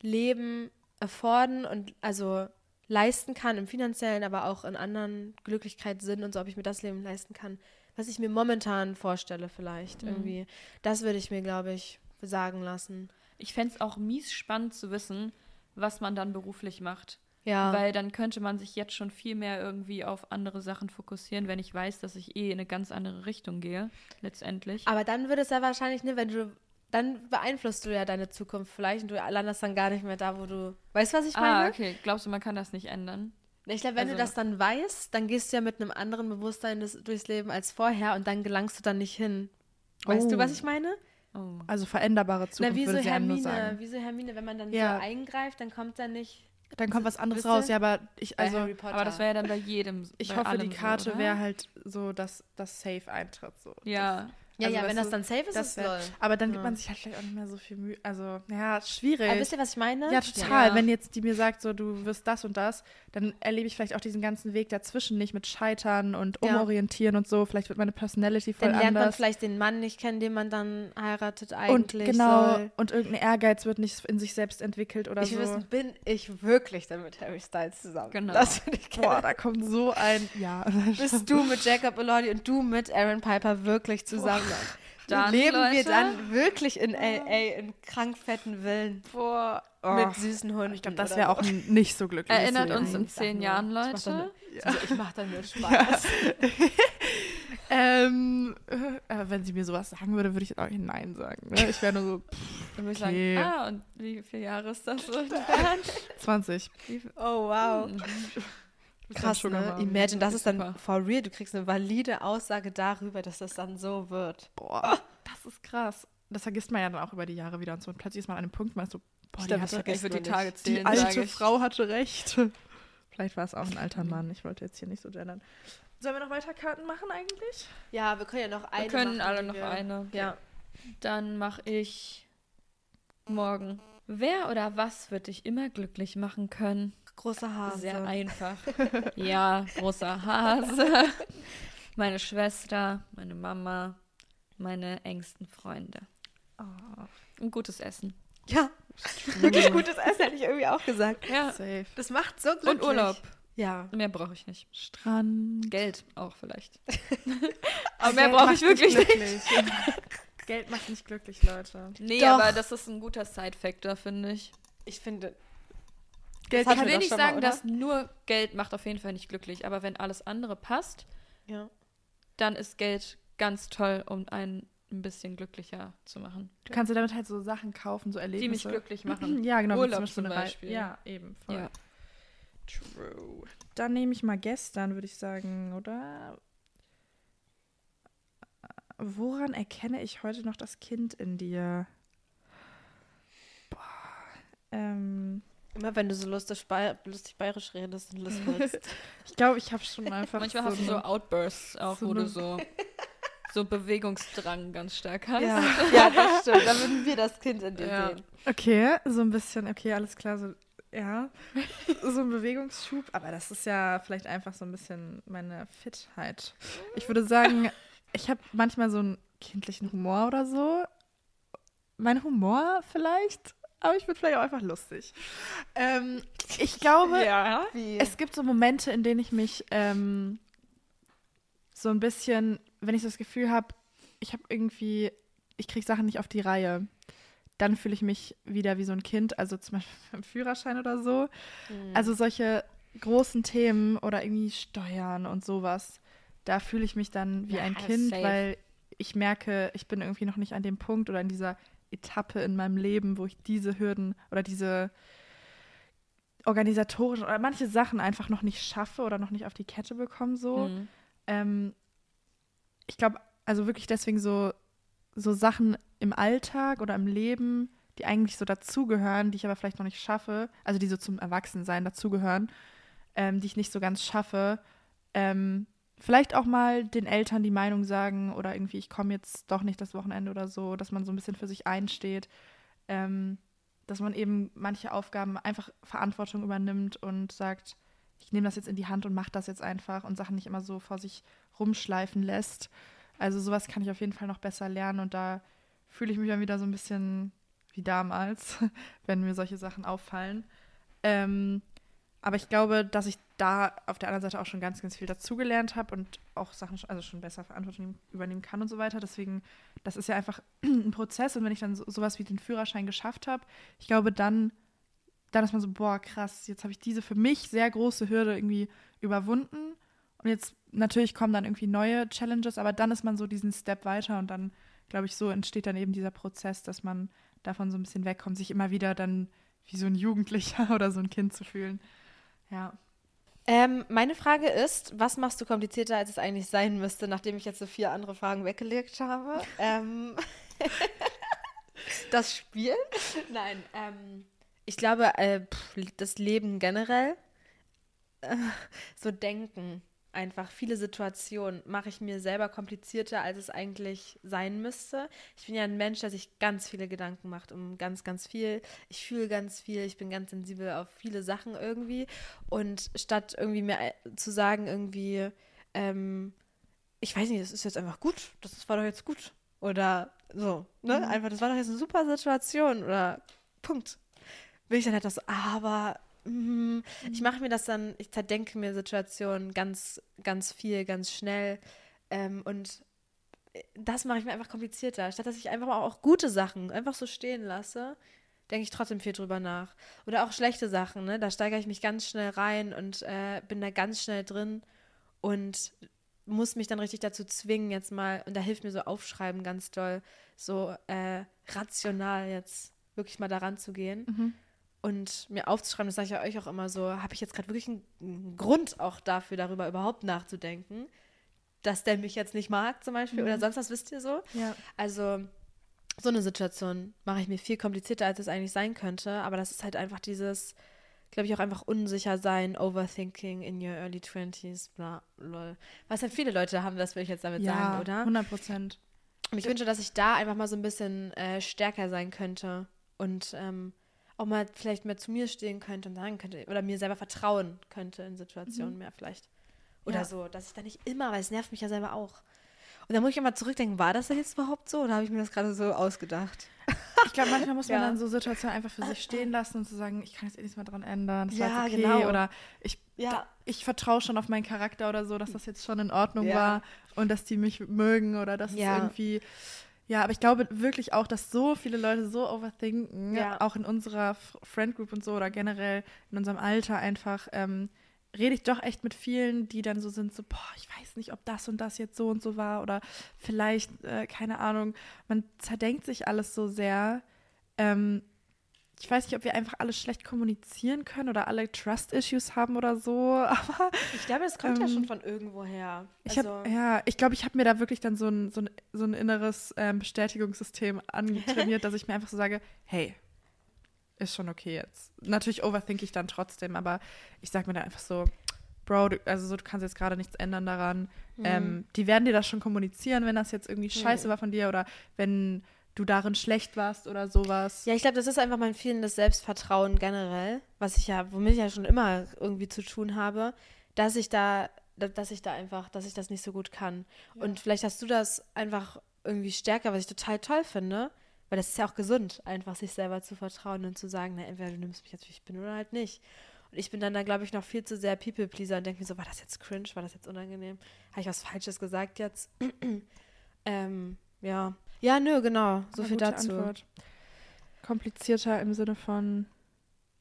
Speaker 2: Leben afforden und also leisten kann im finanziellen, aber auch in anderen Glücklichkeitssinn und so, ob ich mir das Leben leisten kann, was ich mir momentan vorstelle vielleicht
Speaker 3: Mhm.
Speaker 2: irgendwie. Das würde ich mir, glaube ich, sagen lassen.
Speaker 3: Ich fände es auch mies spannend zu wissen, was man dann beruflich macht.
Speaker 2: Ja.
Speaker 3: Weil dann könnte man sich jetzt schon viel mehr irgendwie auf andere Sachen fokussieren, wenn ich weiß, dass ich eh in eine ganz andere Richtung gehe, letztendlich.
Speaker 2: Aber dann würde es ja wahrscheinlich, ne, wenn du, dann beeinflusst du ja deine Zukunft vielleicht und du landest dann gar nicht mehr da, wo du, weißt du, was ich
Speaker 3: ah,
Speaker 2: meine?
Speaker 3: okay. Glaubst du, man kann das nicht ändern?
Speaker 2: Ich glaube, wenn du
Speaker 3: Also-
Speaker 2: das dann weißt, dann gehst du ja mit einem anderen Bewusstsein des, durchs Leben als vorher und dann gelangst du dann nicht hin. Weißt du,
Speaker 1: Oh.
Speaker 2: was ich meine?
Speaker 3: Oh.
Speaker 1: Also veränderbare Zukunft,
Speaker 2: Na, wie so Hermine,
Speaker 1: sagen.
Speaker 2: wie so Hermine, wenn man dann
Speaker 1: Ja.
Speaker 2: so eingreift, dann kommt da nicht.
Speaker 1: Dann kommt was anderes
Speaker 2: Wisst ihr?
Speaker 1: raus. Ja, aber ich,
Speaker 2: Bei
Speaker 1: also
Speaker 2: Harry Potter.
Speaker 3: Aber das wäre ja dann bei jedem.
Speaker 1: ich
Speaker 3: bei
Speaker 1: hoffe,
Speaker 3: allem
Speaker 1: die Karte
Speaker 3: so,
Speaker 1: wäre halt so, dass das Safe eintritt. So.
Speaker 3: Ja,
Speaker 2: Ja,
Speaker 1: Also,
Speaker 2: ja, wenn das
Speaker 1: du,
Speaker 2: dann safe ist,
Speaker 1: das
Speaker 2: ist lol.
Speaker 1: Aber dann gibt
Speaker 2: Ja.
Speaker 1: man sich halt vielleicht auch nicht mehr so viel Mühe. Also, ja, schwierig.
Speaker 2: Aber wisst ihr, was ich meine?
Speaker 1: ja, total.
Speaker 3: Ja.
Speaker 1: Wenn jetzt die mir sagt, so, du wirst das und das, dann erlebe ich vielleicht auch diesen ganzen Weg dazwischen nicht mit Scheitern und
Speaker 2: Ja.
Speaker 1: Umorientieren und so. Vielleicht wird meine Personality voll
Speaker 2: Dann lernt man
Speaker 1: anders.
Speaker 2: vielleicht den Mann nicht kennen, den man dann heiratet
Speaker 1: und
Speaker 2: eigentlich.
Speaker 1: genau,
Speaker 2: soll.
Speaker 1: und irgendein Ehrgeiz wird nicht in sich selbst entwickelt oder
Speaker 2: Ich
Speaker 1: so.
Speaker 2: wissen, bin ich wirklich dann mit Harry Styles zusammen?
Speaker 3: Genau.
Speaker 2: Das finde ich
Speaker 1: Boah,
Speaker 2: geil.
Speaker 1: da kommt so ein. Ja.
Speaker 2: Bist du mit Jacob Elordi und du mit Aaron Piper wirklich zusammen?
Speaker 3: Dann,
Speaker 2: leben wir
Speaker 3: Leute.
Speaker 2: dann wirklich in L.A. in krankfetten Villen
Speaker 1: Boah.
Speaker 2: mit süßen Hunden?
Speaker 1: ich glaube, das wäre
Speaker 2: so.
Speaker 1: auch ein nicht so glückliches
Speaker 3: Erinnert uns in zehn
Speaker 2: nur,
Speaker 3: Jahren,
Speaker 2: ich mach
Speaker 3: Leute.
Speaker 2: dann Also ich mache dann nur Spaß.
Speaker 1: Ähm, äh, wenn sie mir sowas sagen würde, würde ich auch Nein sagen. Ne? Ich wäre nur so
Speaker 3: Dann würde ich
Speaker 1: Okay.
Speaker 3: sagen, ah, und wie viele Jahre ist das so entfernt?
Speaker 1: 20.
Speaker 3: Wie viel-
Speaker 2: Oh, wow.
Speaker 3: Mhm.
Speaker 2: Krass,
Speaker 1: Sugar
Speaker 2: ne? Imagine, das ist dann
Speaker 3: Super.
Speaker 2: for real. Du kriegst eine valide Aussage darüber, dass das dann so wird.
Speaker 1: Boah, das ist krass. Das vergisst man ja dann auch über die Jahre wieder und so. Und plötzlich ist man an einem Punkt, man ist so, boah,
Speaker 2: Ich
Speaker 1: die,
Speaker 2: glaub,
Speaker 1: hatte,
Speaker 3: würde die Tage
Speaker 2: nicht.
Speaker 1: die
Speaker 3: zählen,
Speaker 1: alte. Frau hatte recht. Vielleicht war es auch ein alter Mann. Ich wollte jetzt hier nicht so gendern. Sollen wir noch weiter Karten machen eigentlich?
Speaker 2: Ja, wir können ja noch eine
Speaker 3: Wir können
Speaker 2: machen,
Speaker 3: alle noch
Speaker 2: wir-
Speaker 3: eine.
Speaker 2: Ja.
Speaker 3: Dann mache ich morgen. Wer oder was wird dich immer glücklich machen können?
Speaker 2: Großer Hase.
Speaker 3: Sehr einfach. ja, großer Hase. Meine Schwester, meine Mama, meine engsten Freunde.
Speaker 1: Oh,
Speaker 3: Und gutes Essen.
Speaker 2: Ja, wirklich gutes Essen, hätte ich irgendwie auch gesagt.
Speaker 3: Ja.
Speaker 1: safe.
Speaker 2: Das macht so glücklich.
Speaker 3: Und Urlaub.
Speaker 2: Ja.
Speaker 3: Mehr brauche ich nicht.
Speaker 1: Strand.
Speaker 3: Geld auch vielleicht.
Speaker 1: Aber
Speaker 3: mehr brauche ich wirklich nicht.
Speaker 1: Geld macht nicht glücklich, Leute.
Speaker 3: Nee,
Speaker 2: Doch.
Speaker 3: aber das ist ein guter Side-Factor, finde ich.
Speaker 2: Ich finde,
Speaker 1: Geld
Speaker 2: Das
Speaker 3: Ich will nicht
Speaker 2: mal,
Speaker 3: sagen,
Speaker 2: oder?
Speaker 3: dass nur Geld macht auf jeden Fall nicht glücklich, aber wenn alles andere passt,
Speaker 2: ja.
Speaker 3: dann ist Geld ganz toll, um einen ein bisschen glücklicher zu machen.
Speaker 1: Du kannst dir damit halt so Sachen kaufen, so Erlebnisse.
Speaker 3: Die mich glücklich machen.
Speaker 1: Ja, genau.
Speaker 3: Urlaub
Speaker 1: Beispiel
Speaker 3: zum
Speaker 1: eine Rei-
Speaker 3: Beispiel.
Speaker 1: Ja, eben. Voll.
Speaker 3: Ja.
Speaker 1: True. Dann nehme ich mal gestern, würde ich sagen, oder? Woran erkenne ich heute noch das Kind in dir? Boah. Ähm,
Speaker 2: Immer wenn du so lustig, bei, lustig bayerisch redest und lispelst.
Speaker 1: ich glaube, ich habe schon einfach.
Speaker 3: Manchmal
Speaker 1: so
Speaker 3: hast du so Outbursts auch,
Speaker 1: so
Speaker 3: wo du so, so Bewegungsdrang ganz stark hast.
Speaker 2: ja. ja, das stimmt. Dann würden wir das Kind in dir
Speaker 3: Ja.
Speaker 2: sehen.
Speaker 1: Okay, so ein bisschen, okay, alles klar, so, ja, so ein Bewegungsschub, aber das ist ja vielleicht einfach so ein bisschen meine Fitheit. Ich würde sagen, ich habe manchmal so einen kindlichen Humor oder so. Mein Humor vielleicht, aber ich bin vielleicht auch einfach lustig. Ähm, ich glaube,
Speaker 3: Ja.
Speaker 1: Es gibt so Momente, in denen ich mich ähm, so ein bisschen, wenn ich so das Gefühl habe, ich habe irgendwie, ich kriege Sachen nicht auf die Reihe, dann fühle ich mich wieder wie so ein Kind, also zum Beispiel beim Führerschein oder so.
Speaker 2: Hm.
Speaker 1: Also solche großen Themen oder irgendwie Steuern und sowas, da fühle ich mich dann wie
Speaker 3: Ja,
Speaker 1: ein Kind,
Speaker 3: safe.
Speaker 1: weil ich merke, ich bin irgendwie noch nicht an dem Punkt oder in dieser Etappe in meinem Leben, wo ich diese Hürden oder diese organisatorischen oder manche Sachen einfach noch nicht schaffe oder noch nicht auf die Kette bekomme so.
Speaker 3: Mhm.
Speaker 1: Ähm, ich glaube, also wirklich deswegen so, so Sachen im Alltag oder im Leben, die eigentlich so dazugehören, die ich aber vielleicht noch nicht schaffe, also die so zum Erwachsensein dazugehören, ähm, die ich nicht so ganz schaffe. Ähm, vielleicht auch mal den Eltern die Meinung sagen oder irgendwie, ich komme jetzt doch nicht das Wochenende oder so, dass man so ein bisschen für sich einsteht. Ähm, dass man eben manche Aufgaben einfach Verantwortung übernimmt und sagt, ich nehme das jetzt in die Hand und mache das jetzt einfach und Sachen nicht immer so vor sich rumschleifen lässt. Also sowas kann ich auf jeden Fall noch besser lernen und da fühle ich mich dann wieder so ein bisschen wie damals, wenn mir solche Sachen auffallen. Ähm, aber ich glaube, dass ich da auf der anderen Seite auch schon ganz, ganz viel dazugelernt habe und auch Sachen, also schon besser Verantwortung übernehmen kann und so weiter. Deswegen, das ist ja einfach ein Prozess und wenn ich dann so, sowas wie den Führerschein geschafft habe, ich glaube, dann, dann ist man so, boah, krass, jetzt habe ich diese für mich sehr große Hürde irgendwie überwunden und jetzt natürlich kommen dann irgendwie neue Challenges, aber dann ist man so diesen Step weiter und dann, glaube ich, so entsteht dann eben dieser Prozess, dass man davon so ein bisschen wegkommt, sich immer wieder dann wie so ein Jugendlicher oder so ein Kind zu fühlen. Ja.
Speaker 2: Ähm, meine Frage ist, was machst du komplizierter, als es eigentlich sein müsste, nachdem ich jetzt so vier andere Fragen weggelegt habe? ähm, das Spiel? Nein, ähm, ich glaube, äh, pff, das Leben generell, äh, so denken. Einfach viele Situationen mache ich mir selber komplizierter, als es eigentlich sein müsste. Ich bin ja ein Mensch, der sich ganz viele Gedanken macht um ganz, ganz viel. Ich fühle ganz viel, ich bin ganz sensibel auf viele Sachen irgendwie. Und statt irgendwie mir äh, zu sagen, irgendwie, ähm, ich weiß nicht, das ist jetzt einfach gut, das war doch jetzt gut. Oder so, ne? Mhm. Einfach, das war doch jetzt eine super Situation oder Punkt. Will ich dann halt das, aber Mhm. Ich mache mir das dann, ich zerdenke mir Situationen ganz, ganz viel, ganz schnell. Ähm, und äh, das mache ich mir einfach komplizierter. Statt dass ich einfach mal auch gute Sachen einfach so stehen lasse, denke ich trotzdem viel drüber nach. Oder auch schlechte Sachen, ne? Da steigere ich mich ganz schnell rein und äh, bin da ganz schnell drin und muss mich dann richtig dazu zwingen, jetzt mal, und da hilft mir so Aufschreiben ganz doll, so äh, rational jetzt wirklich mal daran zu gehen. Mhm und mir aufzuschreiben, das sage ich ja euch auch immer so, habe ich jetzt gerade wirklich einen, Grund auch dafür, darüber überhaupt nachzudenken, dass der mich jetzt nicht mag zum Beispiel mhm. oder sonst was, wisst ihr so?
Speaker 1: Ja.
Speaker 2: Also so eine Situation mache ich mir viel komplizierter, als es eigentlich sein könnte, aber das ist halt einfach dieses, glaube ich, auch einfach unsicher sein, Overthinking in your early 20s, bla, lol. Was halt viele Leute haben, das will ich jetzt damit
Speaker 1: ja,
Speaker 2: sagen, oder?
Speaker 1: 100 Prozent.
Speaker 2: Und ich wünsche, dass ich da einfach mal so ein bisschen äh, stärker sein könnte und ähm, auch mal vielleicht mehr zu mir stehen könnte und sagen könnte, oder mir selber vertrauen könnte in Situationen mhm. mehr vielleicht. Oder ja. so, dass ich da nicht immer, weil es nervt mich ja selber auch. Und dann muss ich immer zurückdenken, war das denn jetzt überhaupt so oder habe ich mir das gerade so ausgedacht?
Speaker 1: Ich glaube, manchmal muss man ja. dann so Situationen einfach für sich stehen lassen und zu so sagen, ich kann jetzt eh nichts mehr dran ändern, das
Speaker 2: ja,
Speaker 1: war okay.
Speaker 2: Genau.
Speaker 1: Oder ich, ja. ich vertraue schon auf meinen Charakter oder so, dass das jetzt schon in Ordnung ja. war und dass die mich mögen oder dass es irgendwie ja, aber ich glaube wirklich auch, dass so viele Leute so overthinken, ja. auch in unserer Friend Group und so oder generell in unserem Alter einfach, ähm, rede ich doch echt mit vielen, die dann so sind, so, boah, ich weiß nicht, ob das und das jetzt so und so war oder vielleicht, äh, keine Ahnung, man zerdenkt sich alles so sehr. Ähm, ich weiß nicht, ob wir einfach alle schlecht kommunizieren können oder alle Trust-Issues haben oder so, aber.
Speaker 2: Ich glaube, es kommt ähm, ja schon von irgendwoher.
Speaker 1: Ich also. Hab, ja, ich glaube, ich habe mir da wirklich dann so ein, so ein, so ein inneres ähm, Bestätigungssystem angetrainiert, dass ich mir einfach so sage, hey, ist schon okay jetzt. Natürlich overthink ich dann trotzdem, aber ich sage mir da einfach so, Bro, du, also so, du kannst jetzt gerade nichts ändern daran. Mhm. Ähm, die werden dir das schon kommunizieren, wenn das jetzt irgendwie scheiße mhm. war von dir oder wenn du darin schlecht warst oder sowas.
Speaker 2: Ja, ich glaube, das ist einfach mein fehlendes Selbstvertrauen generell, was ich ja, womit ich ja schon immer irgendwie zu tun habe, dass ich da, dass ich da einfach, dass ich das nicht so gut kann. Ja. Und vielleicht hast du das einfach irgendwie stärker, was ich total toll finde, weil das ist ja auch gesund, einfach sich selber zu vertrauen und zu sagen, na, entweder du nimmst mich jetzt, wie ich bin oder halt nicht. Und ich bin dann da, glaube ich, noch viel zu sehr People-Pleaser und denke mir so, war das jetzt cringe, war das jetzt unangenehm? Habe ich was Falsches gesagt jetzt? ähm, ja, ja, nö, genau. So Eine viel dazu. Antwort.
Speaker 1: Komplizierter im Sinne von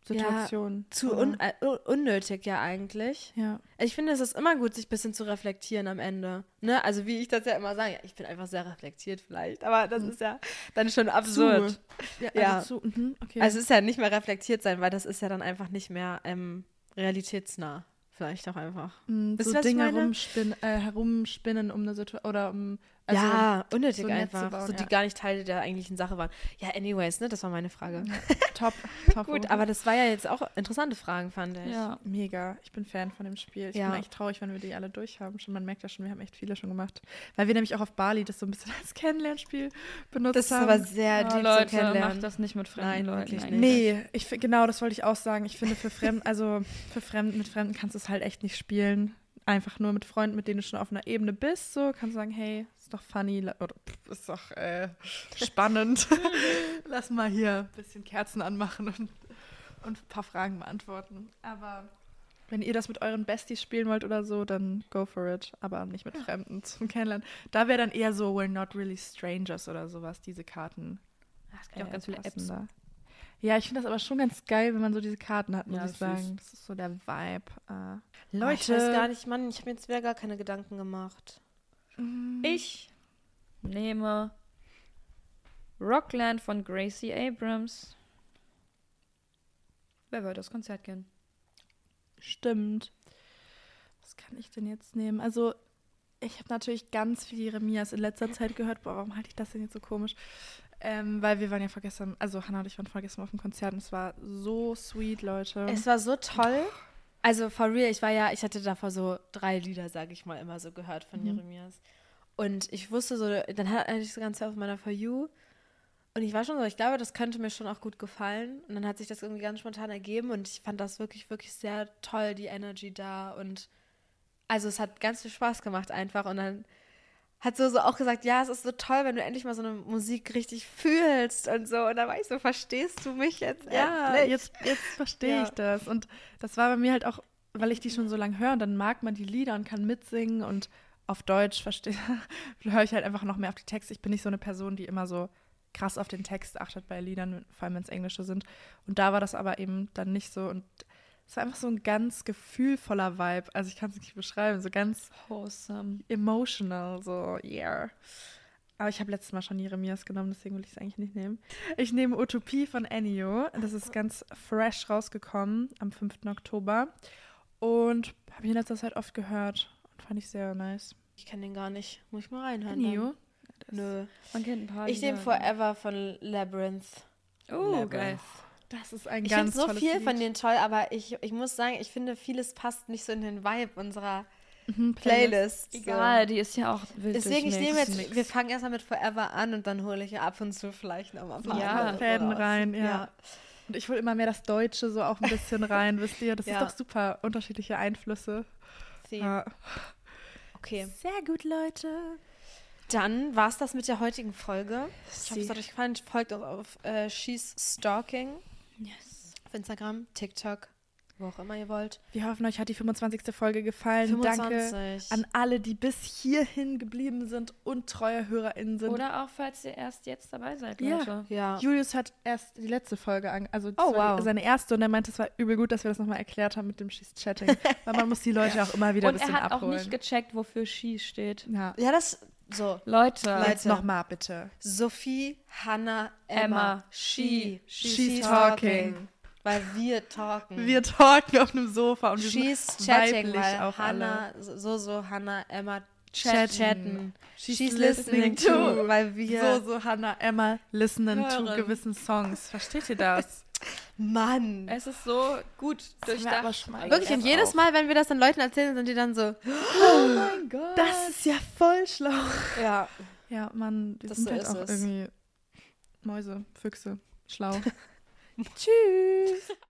Speaker 1: Situation.
Speaker 2: Ja, zu un äh, unnötig ja eigentlich.
Speaker 1: Ja.
Speaker 2: Ich finde, es ist immer gut, sich ein bisschen zu reflektieren am Ende. Ne? Also wie ich das ja immer sage, ich bin einfach sehr reflektiert vielleicht, aber das mhm. ist ja dann schon absurd. Zu. Ja, also, ja. Zu, mhm, okay. also es ist ja nicht mehr reflektiert sein, weil das ist ja dann einfach nicht mehr ähm, realitätsnah. Vielleicht auch einfach.
Speaker 1: Mhm, so Dinge rumspinnen, äh, herumspinnen um eine Situation oder um
Speaker 2: also ja, unnötig so einfach. Bauen, so, die ja. gar nicht Teil der eigentlichen Sache waren. Ja, anyways, ne, das war meine Frage.
Speaker 1: top, top.
Speaker 2: Gut, aber das war ja jetzt auch interessante Fragen, fand ich.
Speaker 1: Ja, mega. Ich bin Fan von dem Spiel. Ich ja. bin echt traurig, wenn wir die alle durchhaben. Schon, man merkt ja schon, wir haben echt viele schon gemacht. Weil wir nämlich auch auf Bali das so ein bisschen als Kennenlernspiel benutzt
Speaker 2: das
Speaker 1: haben.
Speaker 2: Das ist aber sehr
Speaker 3: oh, deep Leute, Kennenlernen. macht das nicht mit fremden
Speaker 2: Nein,
Speaker 3: Leuten.
Speaker 2: Nicht.
Speaker 1: Nee, ich, genau, das wollte ich auch sagen. Ich finde, für Fremden, also für Fremden, mit Fremden kannst du es halt echt nicht spielen einfach nur mit Freunden, mit denen du schon auf einer Ebene bist, so kannst du sagen, hey, ist doch funny oder ist doch äh, spannend. Lass mal hier ein bisschen Kerzen anmachen und, und ein paar Fragen beantworten. Aber wenn ihr das mit euren Besties spielen wollt oder so, dann go for it. Aber nicht mit Fremden zum Kennenlernen. Da wäre dann eher so, we're not really strangers oder sowas, diese Karten.
Speaker 3: Es gibt äh, auch ganz viele Apps. Da.
Speaker 1: Ja, ich finde das aber schon ganz geil, wenn man so diese Karten hat, muss ja, ich sagen. Süß. Das ist so der Vibe. Äh,
Speaker 2: Leute. Ich weiß gar nicht, Mann, ich habe mir jetzt wieder gar keine Gedanken gemacht.
Speaker 3: Mm. Ich nehme Rockland von Gracie Abrams. Wer will das Konzert gehen?
Speaker 1: Stimmt. Was kann ich denn jetzt nehmen? Also, ich habe natürlich ganz viele Jeremias in letzter Zeit gehört. Boah, warum halte ich das denn jetzt so komisch? Ähm, weil wir waren ja vorgestern, also Hannah und ich waren vorgestern auf dem Konzert und es war so sweet, Leute.
Speaker 2: Es war so toll. Also for real, ich war ja, ich hatte davor so drei Lieder, sage ich mal, immer so gehört von
Speaker 1: Mhm.
Speaker 2: Jeremias. Und ich wusste so, dann hat eigentlich das Ganze auf meiner For You. Und ich war schon so, ich glaube, das könnte mir schon auch gut gefallen. Und dann hat sich das irgendwie ganz spontan ergeben und ich fand das wirklich, wirklich sehr toll, die Energy da. Und also es hat ganz viel Spaß gemacht einfach. Und dann hat so, so auch gesagt, ja, es ist so toll, wenn du endlich mal so eine Musik richtig fühlst und so. Und dann war ich so, verstehst du mich jetzt?
Speaker 1: Ja,
Speaker 2: endlich?
Speaker 1: jetzt, jetzt verstehe
Speaker 2: Ja.
Speaker 1: ich das. Und das war bei mir halt auch, weil ich die schon so lange höre und dann mag man die Lieder und kann mitsingen und auf Deutsch verstehe, höre ich halt einfach noch mehr auf die Texte. Ich bin nicht so eine Person, die immer so krass auf den Text achtet bei Liedern, vor allem wenn es Englische sind. Und da war das aber eben dann nicht so. Und es war einfach so ein ganz gefühlvoller Vibe. Also ich kann es nicht beschreiben, so ganz
Speaker 3: Wholesome.
Speaker 1: emotional, so, yeah. Aber ich habe letztes Mal schon Jeremias genommen, deswegen will ich es eigentlich nicht nehmen. Ich nehme Utopie von Ennio. Das ist ganz fresh rausgekommen am 5. Oktober. Und habe ich in letzter Zeit oft gehört und fand ich sehr nice.
Speaker 2: Ich kenne den gar nicht. Muss ich mal reinhören.
Speaker 1: Ennio?
Speaker 2: Nö.
Speaker 3: Man kennt ein paar.
Speaker 2: Ich nehme. Forever von Labyrinth.
Speaker 3: Oh,
Speaker 2: Labyrinth.
Speaker 3: geil.
Speaker 1: Das ist ein
Speaker 2: Ich finde
Speaker 1: ganz
Speaker 2: so
Speaker 1: tolles
Speaker 2: viel
Speaker 1: Lied.
Speaker 2: von denen toll, aber ich, ich muss sagen, ich finde, vieles passt nicht so in den Vibe unserer
Speaker 1: Mhm,
Speaker 2: Playlist.
Speaker 3: Egal, die ist ja auch wild
Speaker 2: Deswegen, ich nehme jetzt, wir fangen erstmal mit Forever an und dann hole ich ja ab und zu vielleicht nochmal ein paar
Speaker 3: Ja,
Speaker 1: Fäden rein, ja. Und ich hole immer mehr das Deutsche so auch ein bisschen rein, wisst ihr? Das
Speaker 2: Ja.
Speaker 1: ist doch super, unterschiedliche Einflüsse.
Speaker 2: Sie.
Speaker 1: Ja.
Speaker 2: Okay.
Speaker 1: Sehr gut, Leute.
Speaker 2: Dann war es das mit der heutigen Folge. Ich hoffe, es hat euch gefallen. Folgt uns auf äh, She's Stalking
Speaker 3: Yes.
Speaker 2: auf Instagram, TikTok, wo auch immer ihr wollt.
Speaker 1: Wir hoffen, euch hat die 25. Folge gefallen. Danke
Speaker 2: 25.
Speaker 1: an alle, die bis hierhin geblieben sind und treue HörerInnen sind.
Speaker 3: Oder auch, falls ihr erst jetzt dabei seid,
Speaker 1: Ja.
Speaker 3: Leute.
Speaker 2: ja.
Speaker 1: Julius hat erst die letzte Folge an, also
Speaker 2: Oh, wow.
Speaker 1: seine erste und er meinte, es war übel gut, dass wir das nochmal erklärt haben mit dem She's Chatting, weil man muss die Leute auch immer wieder ein
Speaker 3: Und er
Speaker 1: bisschen
Speaker 3: hat auch
Speaker 1: abholen.
Speaker 3: nicht gecheckt, wofür She steht.
Speaker 1: ja.
Speaker 2: Ja, das so.
Speaker 3: Leute.
Speaker 2: Leute.
Speaker 1: Jetzt nochmal bitte.
Speaker 2: Sophie, Hannah, Emma,
Speaker 3: Emma,
Speaker 2: she,
Speaker 3: she,
Speaker 1: she's talking.
Speaker 2: Weil wir talken.
Speaker 1: Wir talken auf einem Sofa und wir
Speaker 2: She's
Speaker 1: sind
Speaker 2: chatting,
Speaker 1: weiblich
Speaker 2: weil
Speaker 1: auch
Speaker 2: Hannah, so, so, Hannah, Emma
Speaker 1: Chatten.
Speaker 2: chatten.
Speaker 1: She's,
Speaker 2: She's
Speaker 1: listening,
Speaker 2: listening
Speaker 1: to.
Speaker 2: to, weil wir,
Speaker 1: So, so Hannah, Emma listening to
Speaker 2: Hören.
Speaker 1: gewissen Songs. Versteht ihr das?
Speaker 2: Mann.
Speaker 3: Es ist so gut durchdacht.
Speaker 1: mal
Speaker 2: Wirklich, und jedes. Mal, wenn wir das dann Leuten erzählen, sind die dann so,
Speaker 3: Oh mein Gott.
Speaker 1: Das ist ja voll schlau.
Speaker 2: ja,
Speaker 1: Ja, Mann, die
Speaker 2: Das
Speaker 1: sind
Speaker 2: so
Speaker 1: halt
Speaker 2: ist
Speaker 1: auch
Speaker 2: es.
Speaker 1: irgendwie Mäuse, Füchse, schlau. Tschüss.